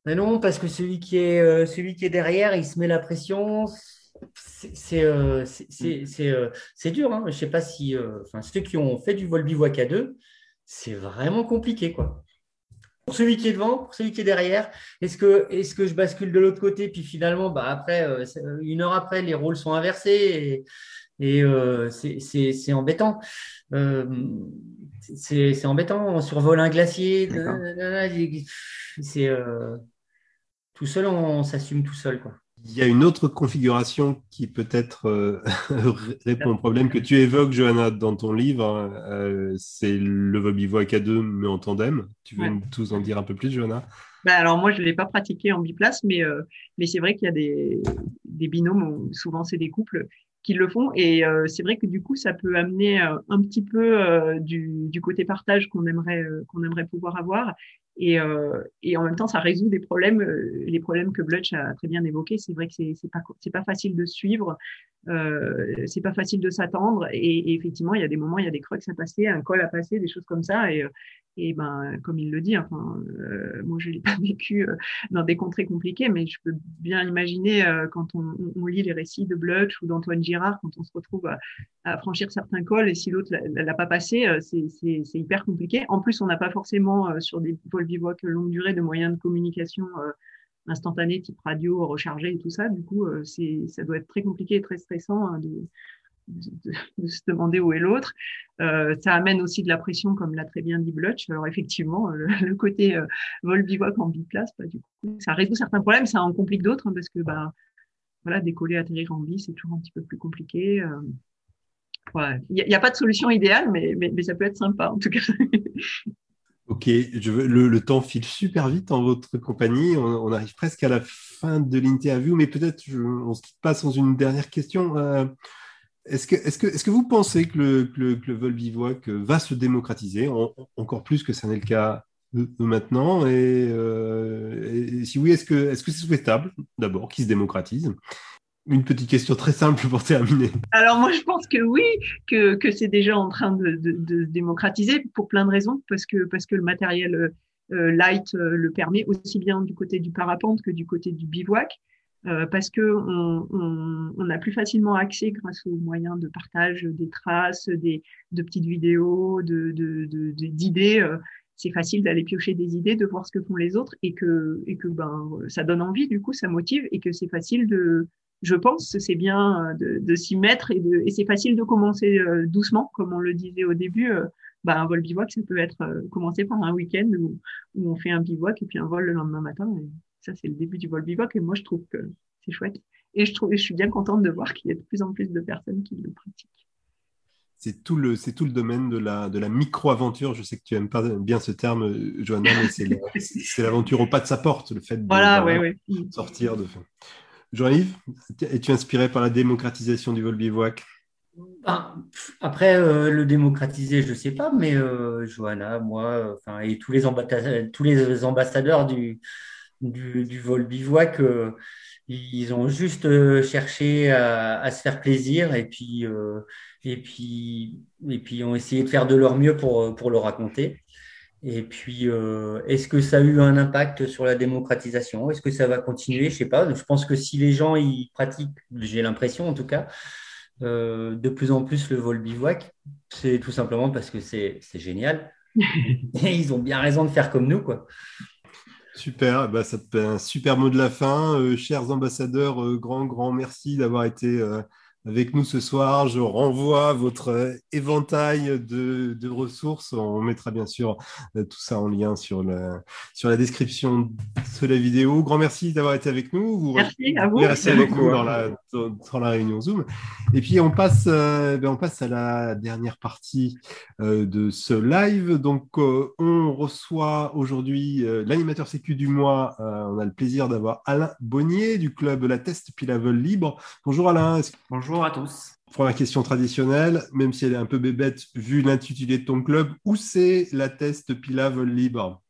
Mais non, parce que celui qui est celui qui est derrière, il se met la pression c'est euh, euh, c'est dur. Hein. Je sais pas si euh, enfin, ceux qui ont fait du vol bivouac à deux, c'est vraiment compliqué. quoi. Pour celui qui est devant, pour celui qui est derrière, est-ce que, est -ce que je bascule de l'autre côté Puis finalement, bah, après, une heure après, les rôles sont inversés et, et c'est embêtant. c'est embêtant. On survole un glacier. C'est tout seul, on s'assume tout seul. quoi. Il y a une autre configuration qui peut-être euh, répond au problème que tu évoques, Johanna, dans ton livre. Euh, c'est le vol bivouac à deux, mais en tandem. Tu veux tous en dire un peu plus, Johanna? Bah alors moi, je ne l'ai pas pratiqué en biplace, mais, euh, mais c'est vrai qu'il y a des, des binômes, souvent c'est des couples qui le font. Et euh, c'est vrai que du coup, ça peut amener euh, un petit peu du, du côté partage qu'on aimerait, qu'on aimerait pouvoir avoir. Et, euh, et, en même temps, ça résout des problèmes, euh, les problèmes que Blutch a très bien évoqués. C'est vrai que c'est pas pas facile de suivre, euh, c'est pas facile de s'attendre. Et, effectivement, il y a des moments, il y a des crux à passer, un col à passer, des choses comme ça. Et ben, comme il le dit, enfin, euh, moi je l'ai pas vécu euh, dans des contrées compliquées, mais je peux bien imaginer euh, quand on, on, lit les récits de Blutch ou d'Antoine Girard, quand on se retrouve à, à, franchir certains cols et si l'autre l'a pas passé, c'est hyper compliqué. En plus, on n'a pas forcément sur des bivouac longue durée de moyens de communication euh, instantanés type radio rechargé et tout ça. Du coup, euh, c'est ça doit être très compliqué et très stressant hein, de, de, se demander où est l'autre. Euh, ça amène aussi de la pression, comme l'a très bien dit Blutch. Alors effectivement, le, côté euh, vol bivouac en biplace, bah, ça résout certains problèmes, ça en complique d'autres hein, parce que bah voilà, décoller, atterrir en bi, c'est toujours un petit peu plus compliqué. Euh, il n'y a, pas de solution idéale, mais, mais, ça peut être sympa en tout cas. Ok, le, temps file super vite en votre compagnie. On, on arrive presque à la fin de l'interview, mais peut-être on se quitte pas sans une dernière question. Euh, est-ce que, est que, est que vous pensez que le, le, le vol bivouac va se démocratiser, en, encore plus que ça n'est le cas maintenant et, euh, et, si oui, est-ce que est-ce c'est souhaitable d'abord qu'il se démocratise? Une petite question très simple pour terminer. Alors moi je pense que oui, que, que c'est déjà en train de, de, démocratiser pour plein de raisons, parce que parce que le matériel euh, light euh, le permet aussi bien du côté du parapente que du côté du bivouac, euh, parce que on, on, on, a plus facilement accès grâce aux moyens de partage des traces, des de petites vidéos, de d'idées. De, c'est facile d'aller piocher des idées, de voir ce que font les autres et que et que ben ça donne envie du coup, ça motive et que c'est facile de je pense, c'est bien euh, de, de s'y mettre et, de, et c'est facile de commencer euh, doucement, comme on le disait au début. Euh, bah, un vol bivouac, ça peut être commencé par un week-end où, où, on fait un bivouac et puis un vol le lendemain matin. Ça, c'est le début du vol bivouac et moi, je trouve que c'est chouette. Et je trouve, je suis bien contente de voir qu'il y a de plus en plus de personnes qui le pratiquent. C'est tout le, c'est tout le domaine de la, de la micro-aventure. Je sais que tu aimes pas bien ce terme, Johanna, mais c'est l'aventure au pas de sa porte, le fait de voilà, ouais, ouais. sortir de. Jean-Yves, es-tu inspiré par la démocratisation du vol bivouac? Ben, Après, euh, le démocratiser, je ne sais pas, mais euh, Johanna, moi, enfin, et tous les, ambassadeurs, tous les ambassadeurs du, du, du vol bivouac, euh, ils ont juste euh, cherché à, à, se faire plaisir et puis, euh, et, puis, et puis ont essayé de faire de leur mieux pour, pour le raconter. Et puis, est-ce que ça a eu un impact sur la démocratisation? Est-ce que ça va continuer? Je sais pas. Je pense que si les gens y pratiquent, j'ai l'impression en tout cas, de plus en plus le vol bivouac, c'est tout simplement parce que c'est génial. Et ils ont bien raison de faire comme nous, quoi. Super, bah, ça te un super mot de la fin. Euh, chers ambassadeurs, euh, grand, grand merci d'avoir été euh, avec nous ce soir. Je renvoie votre euh, éventail de, de, ressources. On mettra bien sûr euh, tout ça en lien sur la, sur la description de la vidéo. Grand merci d'avoir été avec nous. Vous merci à vous. Merci avec nous dans la, dans la réunion Zoom. Et puis on passe, euh, ben on passe à la dernière partie euh, de ce live. Donc euh, on reçoit aujourd'hui euh, l'animateur sécu du mois. on a le plaisir d'avoir Alain Bonnier du club La Test Pilavel Libre. Bonjour Alain. Bonjour. Bonjour à tous. Première question traditionnelle, même si elle est un peu bébête vu l'intitulé de ton club, où c'est la Test Pila Vol Libre?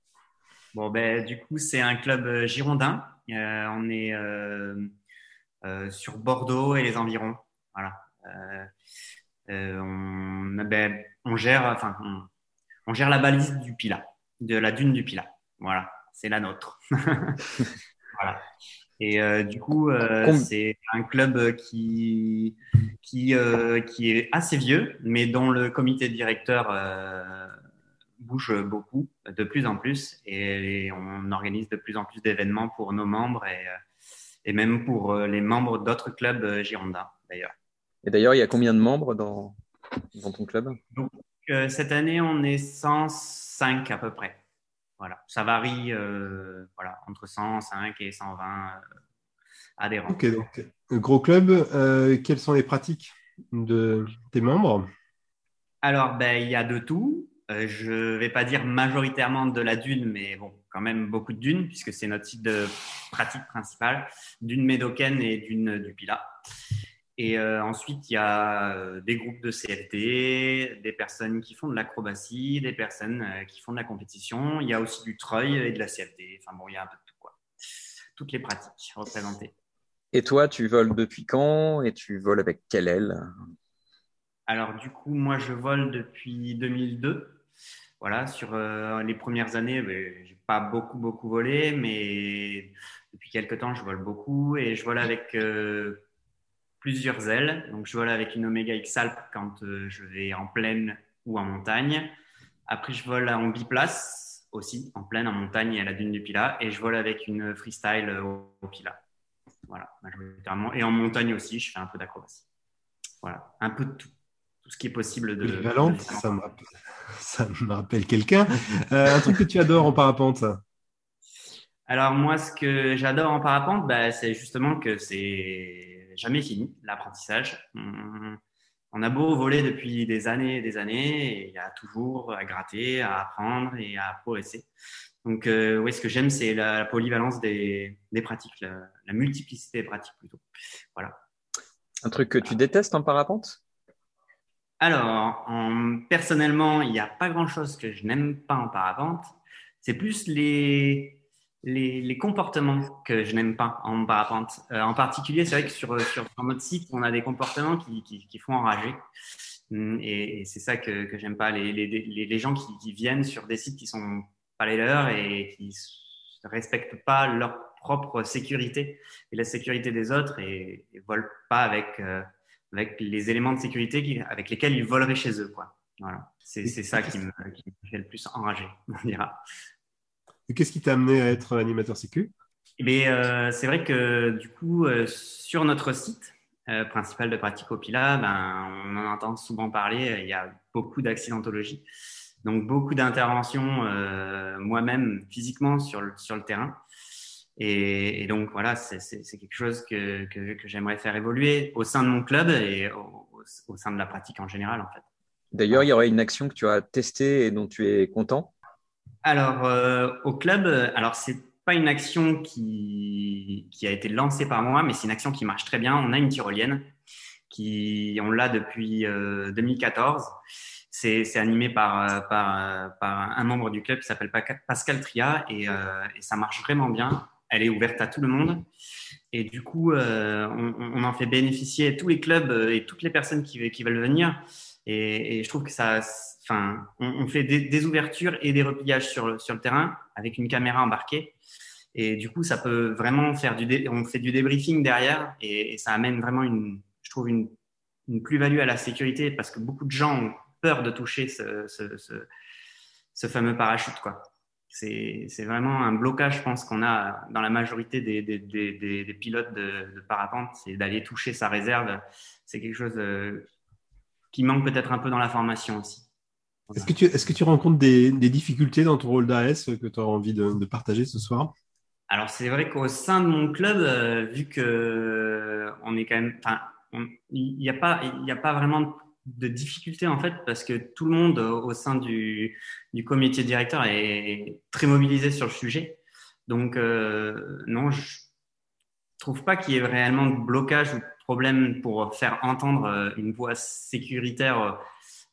Bon, ben, du coup, c'est un club euh, girondin. Euh, on est euh, euh, sur Bordeaux et les environs. Voilà. On, ben, on, gère, enfin, on, on, gère la balise du Pila, de la dune du Pila. Voilà, c'est la nôtre. voilà. Et euh, du coup, euh, c'est un club qui, qui, euh, qui est assez vieux, mais dont le comité directeur euh, bouge beaucoup, de plus en plus. Et, on organise de plus en plus d'événements pour nos membres et, et même pour les membres d'autres clubs girondins, d'ailleurs. Et d'ailleurs, il y a combien de membres dans, dans ton club? Donc, Cette année, on est 105 à peu près. Voilà, ça varie euh, voilà, entre 105 et 120 euh, adhérents. Ok, donc gros club. Euh, quelles sont les pratiques de tes membres? Alors, ben, il y a de tout. Euh, je ne vais pas dire majoritairement de la dune, mais bon, quand même beaucoup de dunes, puisque c'est notre site de pratique principale, dune médocaine et dune du Pila. Et ensuite, il y a des groupes de CFD, des personnes qui font de l'acrobatie, des personnes qui font de la compétition. Il y a aussi du treuil et de la CFD. Enfin bon, il y a un peu de tout, quoi. Toutes les pratiques représentées. Et toi, tu voles depuis quand et tu voles avec quelle aile? Alors, du coup, moi, je vole depuis 2002. Voilà, sur les premières années, ben, j'ai pas beaucoup, beaucoup volé, mais depuis quelques temps, je vole beaucoup et je vole avec plusieurs ailes. Donc, je vole avec une Omega X Alp quand euh, je vais en plaine ou en montagne. Après, je vole en biplace aussi, en plaine, en montagne et à la dune du Pila. Et je vole avec une freestyle au, au Pila. Voilà, majoritairement. Et en montagne aussi, je fais un peu d'acrobatie. Voilà, un peu de tout. Tout ce qui est possible de. Valente, ça, me rappelle, ça me rappelle quelqu'un. Euh, un truc que tu adores en parapente Alors, moi, ce que j'adore en parapente, bah, c'est justement que c'est jamais fini, l'apprentissage. On, a beau voler depuis des années et des années, et il y a toujours à gratter, à apprendre et à progresser. Donc, euh, oui, ce que j'aime, c'est la, polyvalence des, pratiques, la, multiplicité des pratiques plutôt. Voilà. Un truc que tu détestes en parapente? Alors, personnellement, il n'y a pas grand-chose que je n'aime pas en parapente. C'est plus les, les, comportements que je n'aime pas en parapente. Euh, en particulier, c'est vrai que sur, sur, notre site, on a des comportements qui, qui, font enrager. Hum, et, c'est ça que, que j'aime pas. Les, les, les gens qui, viennent sur des sites qui sont pas les leurs et qui ne respectent pas leur propre sécurité et la sécurité des autres et, ne volent pas avec, euh, avec les éléments de sécurité avec lesquels ils voleraient chez eux. Quoi. Voilà. C'est ça qui me, qui me fait le plus enrager, on dira. Qu'est-ce qui t'a amené à être animateur sécu? Eh euh, C'est vrai que du coup, euh, sur notre site euh, principal de Praticopila, ben, on en entend souvent parler, il y a beaucoup d'accidentologie. Donc beaucoup d'interventions moi-même physiquement sur le, sur le terrain. Et, donc voilà, c'est quelque chose que, que, j'aimerais faire évoluer au sein de mon club et au, au sein de la pratique en général en fait. D'ailleurs, il y aurait une action que tu as testée et dont tu es content? Alors, euh, au club, alors c'est pas une action qui, qui a été lancée par moi, mais c'est une action qui marche très bien. On a une tyrolienne qui, on l'a depuis 2014. Euh, c'est animé par, par, par, un membre du club qui s'appelle Pascal Tria et, euh, et, ça marche vraiment bien. Elle est ouverte à tout le monde. Et du coup, on, on, en fait bénéficier tous les clubs et toutes les personnes qui veulent venir. Et, je trouve que ça, enfin, on, fait des, ouvertures et des repliages sur le, terrain avec une caméra embarquée. Et du coup, ça peut vraiment faire du, on fait du débriefing derrière et, ça amène vraiment une, je trouve une, plus-value à la sécurité parce que beaucoup de gens ont peur de toucher ce, fameux parachute. C'est vraiment un blocage, je pense, qu'on a dans la majorité des, pilotes de, de parapente, c'est d'aller toucher sa réserve. C'est quelque chose qui manque peut-être un peu dans la formation aussi. Est-ce que, tu, est-ce que tu rencontres des, des difficultés dans ton rôle d'AS que tu as envie de, de, partager ce soir? Alors, c'est vrai qu'au sein de mon club, euh, vu que euh, on est quand même. Il n'y a, pas, il a pas vraiment de difficultés en fait, parce que tout le monde au sein du, du comité directeur est très mobilisé sur le sujet. Donc, euh, non, je trouve pas qu'il y ait réellement de blocage ou de problème pour faire entendre une voix sécuritaire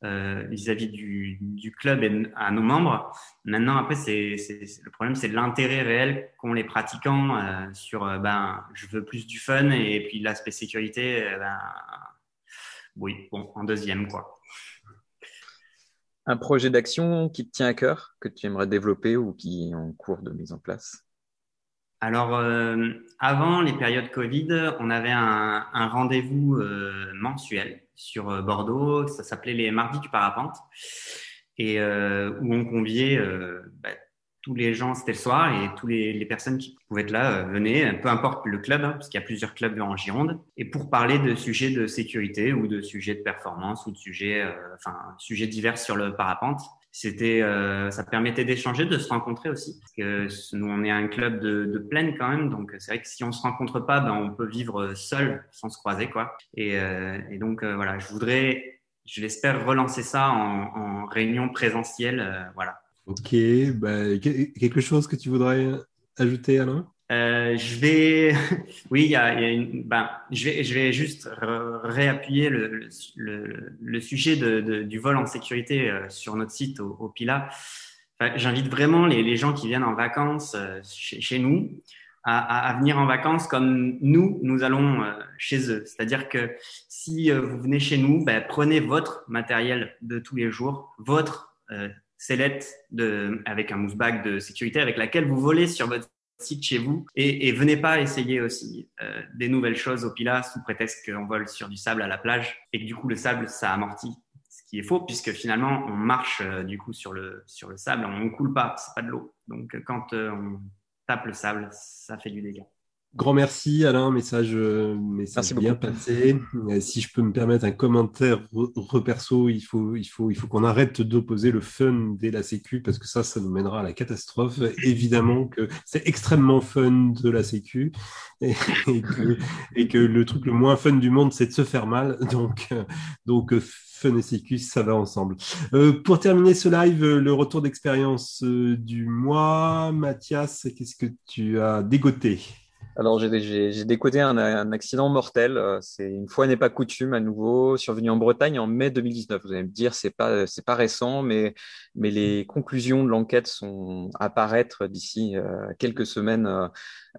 euh, vis-à-vis du, club et à nos membres. Maintenant, après, c'est, le problème, c'est l'intérêt réel qu'ont les pratiquants euh, sur euh, ben, je veux plus du fun et puis l'aspect sécurité, ben, oui, bon, en deuxième, quoi. Un projet d'action qui te tient à cœur, que tu aimerais développer ou qui est en cours de mise en place? Alors, avant les périodes Covid, on avait un, un rendez-vous mensuel sur euh, Bordeaux. Ça s'appelait les Mardis du Parapente et euh, où on conviait euh, bah, tous les gens, c'était le soir, et tous les, personnes qui pouvaient être là venaient, peu importe le club, hein, parce qu'il y a plusieurs clubs en Gironde, et pour parler de sujets de sécurité ou de sujets de performance ou de sujets, enfin, sujets divers sur le parapente c'était euh, ça permettait d'échanger de se rencontrer aussi parce que nous on est un club de, de plaine quand même. Donc c'est vrai que si on se rencontre pas ben on peut vivre seul sans se croiser quoi. Et, euh, et donc euh, voilà je voudrais je l'espère relancer ça en, en réunion présentielle euh, voilà. Ok bah, quelque chose que tu voudrais ajouter Alain? Euh, je vais, oui, il y a, y a une, ben, je vais, je vais juste réappuyer le, le, le sujet de, de, du vol en sécurité euh, sur notre site au, au Pila. J'invite vraiment les, gens qui viennent en vacances euh, chez, chez nous à, à, venir en vacances comme nous, nous allons euh, chez eux. C'est-à-dire que si vous venez chez nous, ben, prenez votre matériel de tous les jours, votre sellette de, avec un mousse bag de sécurité avec laquelle vous volez sur votre chez vous et, venez pas essayer aussi euh, des nouvelles choses au Pila sous prétexte qu'on vole sur du sable à la plage et que du coup le sable ça amortit ce qui est faux puisque finalement on marche euh, du coup sur le sur le sable on coule pas c'est pas de l'eau. Donc quand euh, on tape le sable ça fait du dégât Grand merci Alain, message, euh, message bien passé. Euh, si je peux me permettre un commentaire reperso, il faut, il faut, il faut qu'on arrête d'opposer le fun dès la sécu parce que ça, ça nous mènera à la catastrophe. Évidemment que c'est extrêmement fun de la sécu et, que, et, que, le truc le moins fun du monde, c'est de se faire mal. Donc, euh, donc fun et sécu, ça va ensemble. Euh, pour terminer ce live, le retour d'expérience du mois, Mathias, qu'est-ce que tu as dégoté? Alors, j'ai décodé un, accident mortel. Euh, c'est une fois n'est pas coutume à nouveau, survenu en Bretagne en mai 2019. Vous allez me dire, c'est pas c'est pas récent, mais mais les conclusions de l'enquête sont apparaître d'ici euh, quelques semaines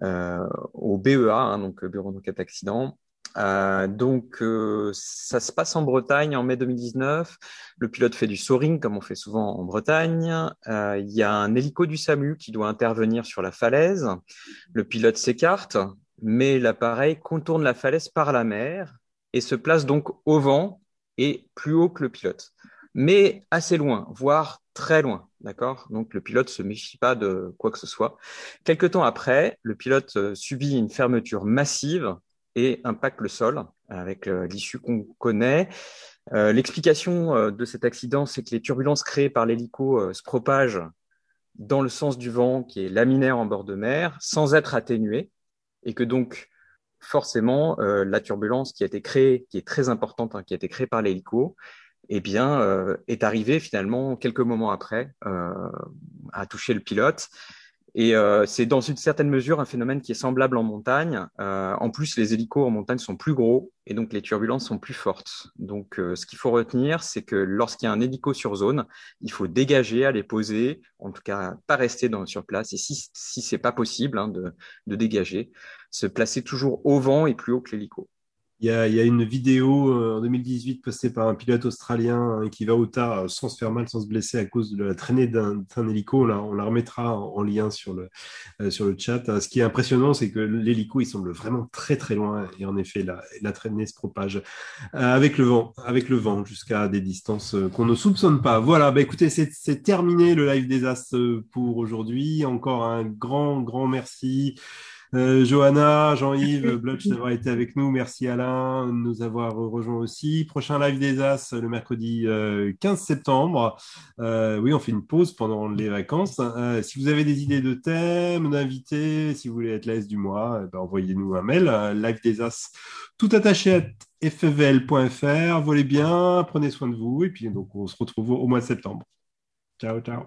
euh au BEA, hein, donc Bureau d'enquête accident. Euh, donc, euh, ça se passe en Bretagne en mai 2019. Le pilote fait du soaring, comme on fait souvent en Bretagne. Euh, il y a un hélico du SAMU qui doit intervenir sur la falaise. Le pilote s'écarte, mais l'appareil contourne la falaise par la mer et se place donc au vent et plus haut que le pilote, mais assez loin, voire très loin. D'accord? Donc le pilote se méfie pas de quoi que ce soit. Quelque temps après, le pilote subit une fermeture massive et impacte le sol avec euh, l'issue qu'on connaît. Euh, l'explication euh, de cet accident, c'est que les turbulences créées par l'hélico se propagent dans le sens du vent qui est laminaire en bord de mer sans être atténuée et que donc forcément la turbulence qui a été créée, qui est très importante, hein, qui a été créée par l'hélico, eh bien, est arrivée finalement quelques moments après à toucher le pilote et euh, c'est dans une certaine mesure un phénomène qui est semblable en montagne. Euh, en plus, les hélicos en montagne sont plus gros et donc les turbulences sont plus fortes. Donc, euh, ce qu'il faut retenir, c'est que lorsqu'il y a un hélico sur zone, il faut dégager, aller poser, en tout cas pas rester sur place. Et si, si c'est pas possible hein, de dégager, se placer toujours au vent et plus haut que l'hélico. Il y, a, une vidéo euh, en 2018 postée par un pilote australien hein, qui va au tard euh, sans se faire mal, sans se blesser à cause de la traînée d'un hélico. Là, on la remettra en, en lien sur le, euh, sur le chat. Ce qui est impressionnant, c'est que l'hélico, il semble vraiment très très loin et en effet, la, la traînée se propage avec le vent, avec le vent jusqu'à des distances qu'on ne soupçonne pas. Voilà, bah, écoutez, c'est terminé le live des As pour aujourd'hui. Encore un grand, grand merci. Euh, Johanna, Jean-Yves, Blutch d'avoir été avec nous. Merci Alain de nous avoir rejoint aussi. Prochain live des As le mercredi 15 euh, septembre. Euh, oui, on fait une pause pendant les vacances. Euh, si vous avez des idées de thèmes, d'invités, si vous voulez être l'AS du mois, eh ben, envoyez-nous un mail. live des As, tout attaché à fvl.fr. Volez bien, prenez soin de vous et puis donc on se retrouve au mois de septembre. Ciao, ciao.